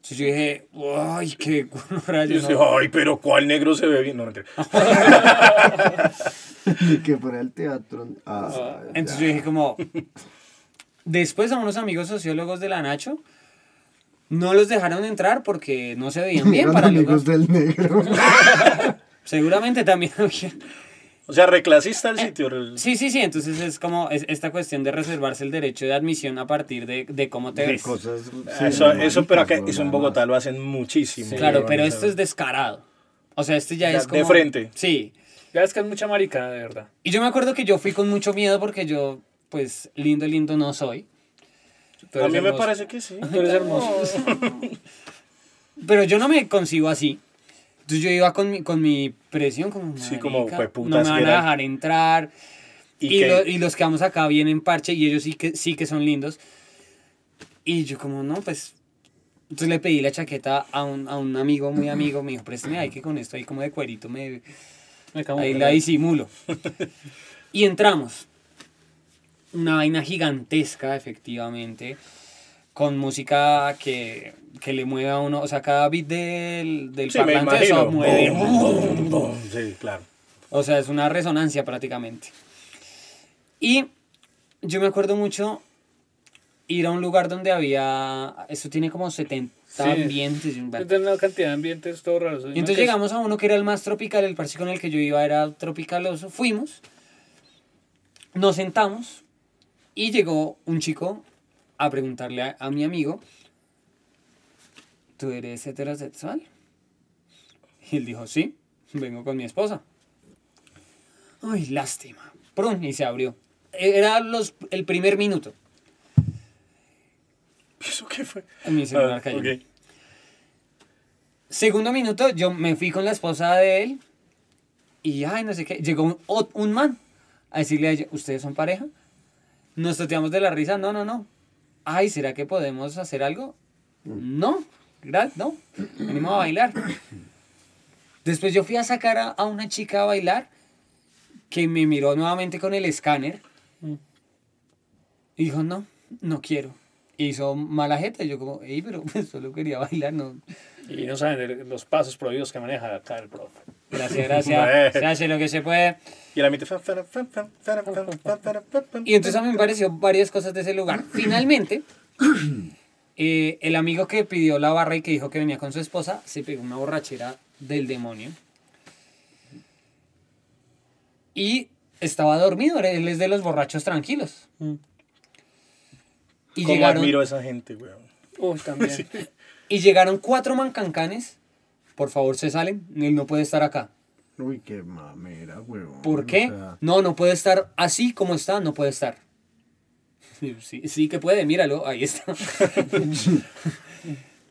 Entonces yo dije, ¡ay, qué [LAUGHS] rayos! Dice, Ay, pero ¿cuál negro se ve bien? No, mentira. [LAUGHS] Ni que fuera el teatro. Ah, Entonces yo dije como, después a unos amigos sociólogos de la Nacho, no los dejaron entrar porque no se veían bien Eran para amigos del negro. [LAUGHS] Seguramente también había... O sea, reclasista el sitio. re- Sí, sí, sí, entonces es como es esta cuestión de reservarse el derecho de admisión a partir de, de cómo te de ves. cosas. Eso, sí, eso, pero acá, eso en Bogotá lo hacen muchísimo. Claro, pero esto es descarado. O sea, este ya Ya, es como... de frente. Sí. Ya es que es mucha maricada, de verdad. Y yo me acuerdo que yo fui con mucho miedo porque yo, pues, lindo, lindo no soy. A mí me parece que sí. [LAUGHS] Tú eres hermoso. Pero yo no me consigo así. Entonces yo iba con mi, con mi presión como... Sí, como, "Marica, "Jueputas, No me van a era-". dejar entrar. Y Y, lo- y los que vamos acá vienen parche y ellos sí que, sí que son lindos. Y yo como, no, pues... Entonces le pedí la chaqueta a un, a un amigo, muy amigo, me dijo, préstame ahí que con esto ahí como de cuerito me, Me ahí la disimulo. [LAUGHS] y entramos. Una vaina gigantesca, efectivamente, con música que, que le mueve a uno, o sea, cada beat del, del Sí, me parlante eso mueve. Bum, bum, bum. Sí, claro. O sea, es una resonancia prácticamente. Y yo me acuerdo mucho ir a un lugar donde había, eso tiene como 70 Sí. ambientes. Tiene una cantidad de ambientes todo raros. y entonces llegamos a uno que era el más tropical, el parche con el que yo iba era tropicaloso. Fuimos, nos sentamos y llegó un chico a preguntarle a, a mi amigo, ¿tú eres heterosexual? Y él dijo, sí, vengo con mi esposa. Ay, lástima. Prun, y se abrió. Era los, el primer minuto. ¿Eso qué fue? En mi celular Ah, cayó. Segundo minuto, yo me fui con la esposa de él y, ay, no sé qué, llegó un, un man a decirle a ella, ¿ustedes son pareja? Nos toteamos de la risa, no, no, no. Ay, ¿será que podemos hacer algo? No, gracias, no, venimos a bailar. Después yo fui a sacar a, a una chica a bailar que me miró nuevamente con el escáner y dijo, no, no quiero. Hizo mala jeta, y yo como, ey, pero pues, [LAUGHS] solo quería bailar, no. Y no saben los pasos prohibidos que maneja acá el profe. Gracias, gracias. se hace lo que se puede. Y la mitad. Y entonces a mí me pareció varias cosas de ese lugar. Finalmente, el amigo que pidió la barra y que dijo que venía con su esposa se pegó una borrachera del demonio. Y estaba dormido, él es de los borrachos tranquilos. Y ¿Cómo llegaron, admiro a esa gente, weón? Uy, también. Y llegaron cuatro mancancanes por favor, se salen. Él no puede estar acá. Uy, qué mamera, huevón. ¿Por o qué? sea, No, no puede estar así como está, no puede estar. Sí, [LAUGHS] sí, sí que puede, míralo, ahí está. [LAUGHS]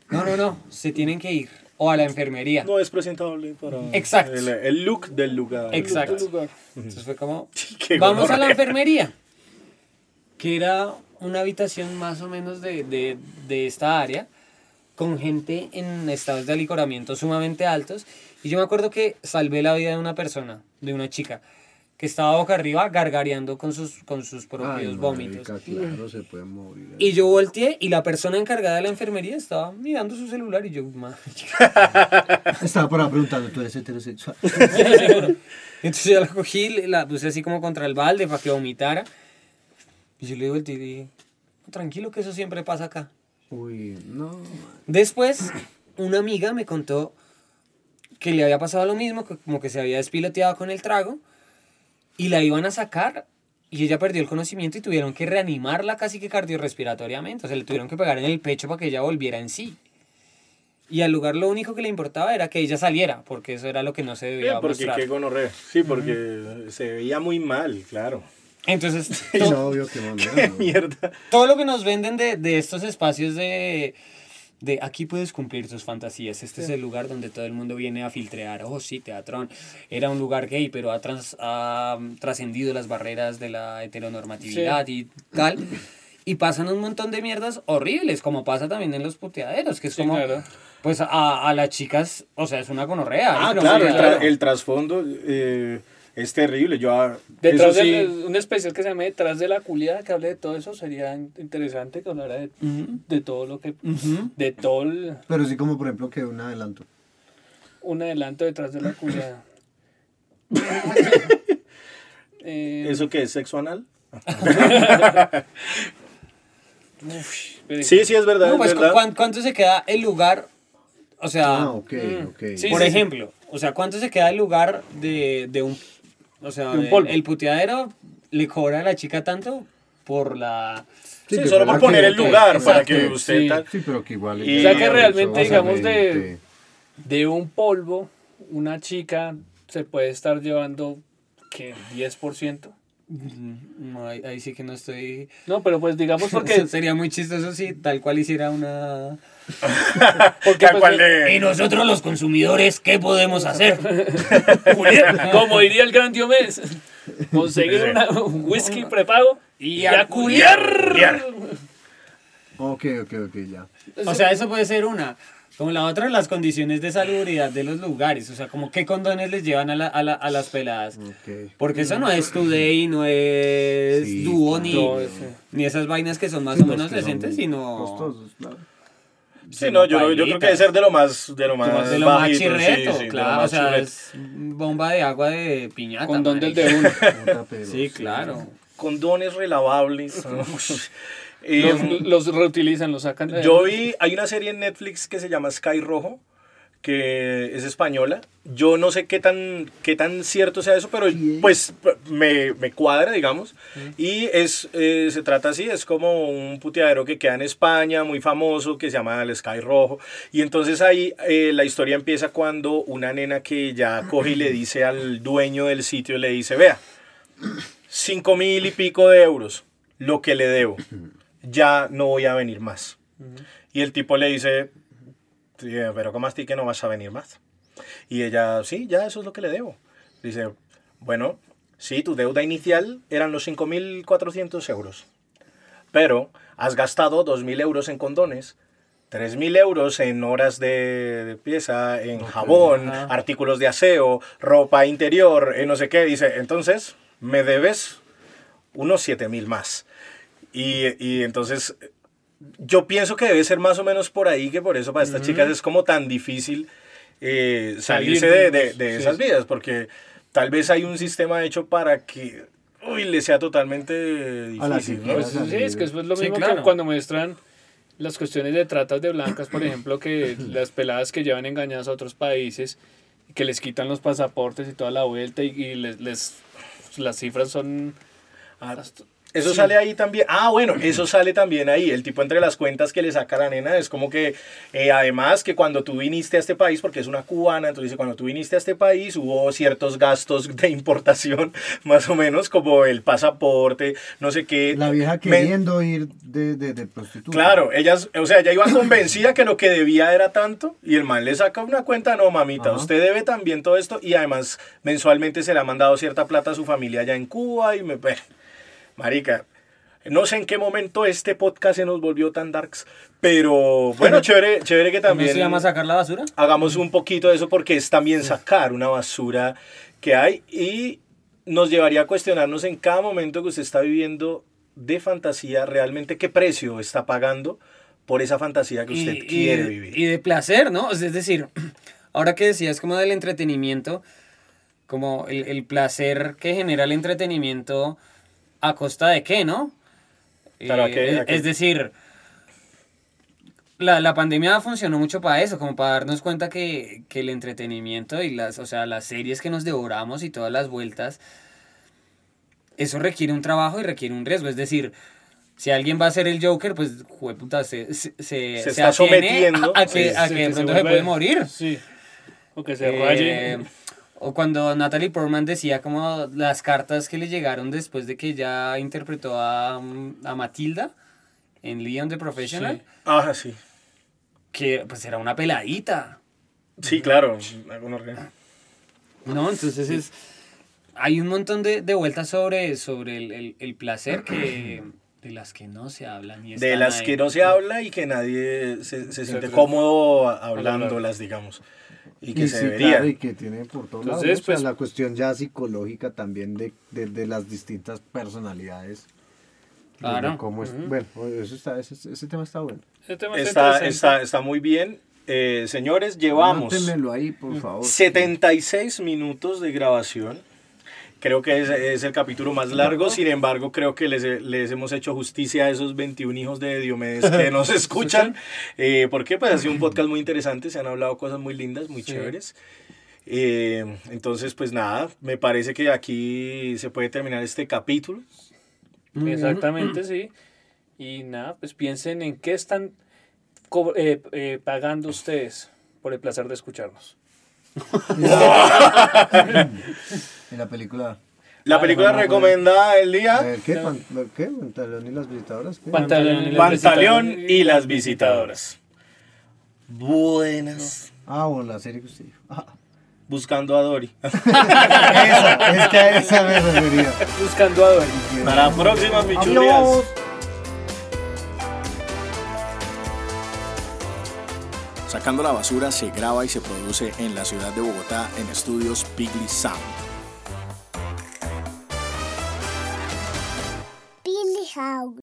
No, no, no, se tienen que ir. O a la enfermería. No es presentable para Exacto. El, el look del lugar. Exacto. Otro lugar. Entonces fue como, [LAUGHS] vamos a la enfermería. Que era una habitación más o menos de, de, de esta área, con gente en estados de alicoramiento sumamente altos. Y yo me acuerdo que salvé la vida de una persona, de una chica, que estaba boca arriba gargareando con sus, con sus propios Ay, vómitos. marica, claro, se puede morir. Y yo volteé y la persona encargada de la enfermería estaba mirando su celular y yo. [LAUGHS] Estaba por ahí preguntando, ¿tú eres heterosexual? [LAUGHS] Entonces yo la cogí, la puse así como contra el balde para que vomitara. Y yo le digo al tío, y dije, tranquilo que eso siempre pasa acá. Uy, no. Después, una amiga me contó que le había pasado lo mismo, que como que se había despiloteado con el trago y la iban a sacar y ella perdió el conocimiento y tuvieron que reanimarla casi que cardiorrespiratoriamente. O sea, le tuvieron que pegar en el pecho para que ella volviera en sí. Y al lugar lo único que le importaba era que ella saliera, porque eso era lo que no se debía Sí, porque mostrar. qué gonorrea. Sí, porque se veía muy mal, claro. Entonces, [LAUGHS] Es to- obvio que mamera, [LAUGHS] Qué ¿no? mierda. todo lo que nos venden de, de estos espacios de, de aquí puedes cumplir tus fantasías. Este es el lugar donde todo el mundo viene a filtrear. Oh, sí, Teatrón. Era un lugar gay, pero ha, trans- ha trascendido las barreras de la heteronormatividad y tal. Y pasan un montón de mierdas horribles, como pasa también en los puteaderos, que es Sí, como, claro. pues a, a las chicas, o sea, es una gonorrea. Ah, claro, el, sí, tra- el trasfondo eh, es terrible. Yo, ah, Detrás eso sí, del, un especial que se llame Detrás de la culiada que hable de todo eso sería in- interesante que hablara de, de todo lo que de todo el- Pero sí como por ejemplo que un adelanto. un adelanto detrás de la culiada. [LAUGHS] Eh, ¿Eso qué es? ¿Sexo anal? [LAUGHS] pero- Sí, sí, es verdad. No, es pues, verdad. ¿cuán- ¿cuánto se queda el lugar? O sea, Ah, ok, ok. Sí, por sí, ejemplo, o sea, ¿cuánto se queda el lugar de, de un... O sea, De un el- polvo. el puteadero le cobra a la chica tanto por la... Sí, que solo por poner que- el lugar, exacto, para que usted... sí. tal- Sí, pero que igual. Y- O sea que realmente, digamos, de, de un polvo, una chica se puede estar llevando, ¿qué? 10%. Mm, No, ahí, ahí sí que no estoy... No, pero pues digamos [LAUGHS] porque... Sería muy chistoso si tal cual hiciera una... [LAUGHS] porque Tal pues, cual de- Y nosotros los consumidores, ¿qué podemos hacer? [LAUGHS] Como diría el gran Diomedes, conseguir una- un whisky prepago y a culiar. Ok, ok, ok, ya. O sea, eso puede ser una. Como la otra, las condiciones de salubridad de los lugares. O sea, como qué condones les llevan a, la- a la- a las peladas. Ok. Porque eso no es Today, no es Sí, Duo, ni, ni esas vainas que son más Sí, o los menos decentes, sino... Costosos, claro. Sí, no, yo, yo creo que debe ser de lo más, de lo más, de lo más bajito, sí, chirreto, sí, lo claro. más o sea, chirreto. es bomba de agua de piñata. Condón del de uno. Sí, claro. Condones relavables. ¿no? [LAUGHS] [LAUGHS] Eh, Los, los reutilizan, los sacan de Yo vi, hay una serie en Netflix que se llama Sky Rojo, que es española. Yo no sé qué tan, qué tan cierto sea eso, pero pues me, me cuadra, digamos. Y es, eh, se trata así, es como un puteadero que queda en España, muy famoso, que se llama el Sky Rojo. Y entonces ahí eh, la historia empieza cuando una nena que ya coge y le dice al dueño del sitio, le dice, vea, cinco mil y pico de euros, lo que le debo. Ya no voy a venir más. Y el tipo le dice, "Sí, pero ¿cómo así que no vas a venir más? Y ella, sí, ya eso es lo que le debo. Dice, bueno, sí, tu deuda inicial eran los 5.400 euros. Pero has gastado 2.000 euros en condones, 3.000 euros en horas de, de pieza, en jabón, Ajá. artículos de aseo, ropa interior, en no sé qué. Dice, entonces me debes unos 7.000 más. Y, y entonces yo pienso que debe ser más o menos por ahí, que por eso para estas chicas es como tan difícil eh, salirse de, de- de- de sí. esas vidas, porque tal vez hay un sistema hecho para que uy, le sea totalmente difícil. ¿no? Pues sí, es que eso es lo Sí, mismo claro. que cuando muestran las cuestiones de tratas de blancas, por ejemplo, que [LAUGHS] las peladas que llevan engañadas a otros países, que les quitan los pasaportes y toda la vuelta y, y les, les las cifras son Ah, Eso Sí. sale ahí también. Ah, bueno, eso sale también ahí. El tipo entre las cuentas que le saca la nena es como que, eh, además, que cuando tú viniste a este país, porque es una cubana, entonces dice, cuando tú viniste a este país hubo ciertos gastos de importación, [LAUGHS] más o menos, como el pasaporte, no sé qué. La vieja Me- queriendo ir de, de, de prostituta. Claro, ellas, o sea, ella iba convencida que lo que debía era tanto y el man le saca una cuenta, no mamita, Ajá. usted debe también todo esto y además mensualmente se le ha mandado cierta plata a su familia allá en Cuba y me... [LAUGHS] Marica, no sé en qué momento este podcast se nos volvió tan darks, pero bueno, [LAUGHS] chévere, chévere que ¿También también se llama sacar la basura? hagamos un poquito de eso porque es también sacar una basura que hay y nos llevaría a cuestionarnos en cada momento que usted está viviendo de fantasía, realmente qué precio está pagando por esa fantasía que usted y, quiere y- vivir. y de placer, ¿no? Es decir, [CLEARS THROAT] ahora que decías como del entretenimiento, como el, el placer que genera el entretenimiento a costa de qué, ¿no? Claro, ¿a qué- Eh? Es decir, la, la pandemia funcionó mucho para eso, como para darnos cuenta que, que el entretenimiento y las, o sea, las series que nos devoramos y todas las vueltas, eso requiere un trabajo y requiere un riesgo. Es decir, si alguien va a ser el Joker, pues, jueputa, se, se, se, Se está sometiendo, a, a que, sí, a que de pronto se, puede morir. Sí. O que se Eh. O cuando Natalie Portman decía como las cartas que le llegaron después de que ya interpretó a, a Matilda en Leon the Professional, Ah, sí. que pues era una peladita. Sí, claro. ¿No? Entonces es. Hay un montón de, de vueltas sobre, sobre el, el- el placer que. [CLEARS THROAT] de las que no se hablan. Y De las ahí. que no se habla y que nadie se, se siente sí. cómodo hablándolas, digamos. Y que Y se sí, debería. claro, y que tiene por todos lados. Entonces, ¿no? O sea, pues- la cuestión ya psicológica también de, de, de las distintas personalidades. de- de Claro. cómo es- Bueno, eso está, ese, ese tema está bueno. Ese tema está Está, está, está muy bien. Eh, señores, llevamos ahí, por favor. 76 minutos de grabación. Creo que es, es el capítulo más largo, sin embargo, creo que les, les hemos hecho justicia a esos 21 hijos de Diomedes que [LAUGHS] nos escuchan. Eh, porque pues ha sido un podcast muy interesante, se han hablado cosas muy lindas, muy chéveres. Eh, entonces, pues nada, me parece que aquí se puede terminar este capítulo. Exactamente, sí. Y nada, pues piensen en qué están eh, eh, pagando ustedes por el placer de escucharnos. [LAUGHS] En la película. La Ah, película bueno, recomendada del A día, ver, ¿qué? Pan- ¿Qué? ¿Pantalón y las visitadoras? ¿Qué? Pantalón y las Pantaleón visitadoras. y las visitadoras. Buenas. Ah, bueno, la serie que usted dijo. Ah, Buscando a Dory. [LAUGHS] esa, es que a esa me refería. Buscando a Dory. Hasta la próxima, Sacando la basura se graba y se produce en la ciudad de Bogotá en estudios Pigly Sound. Billy House.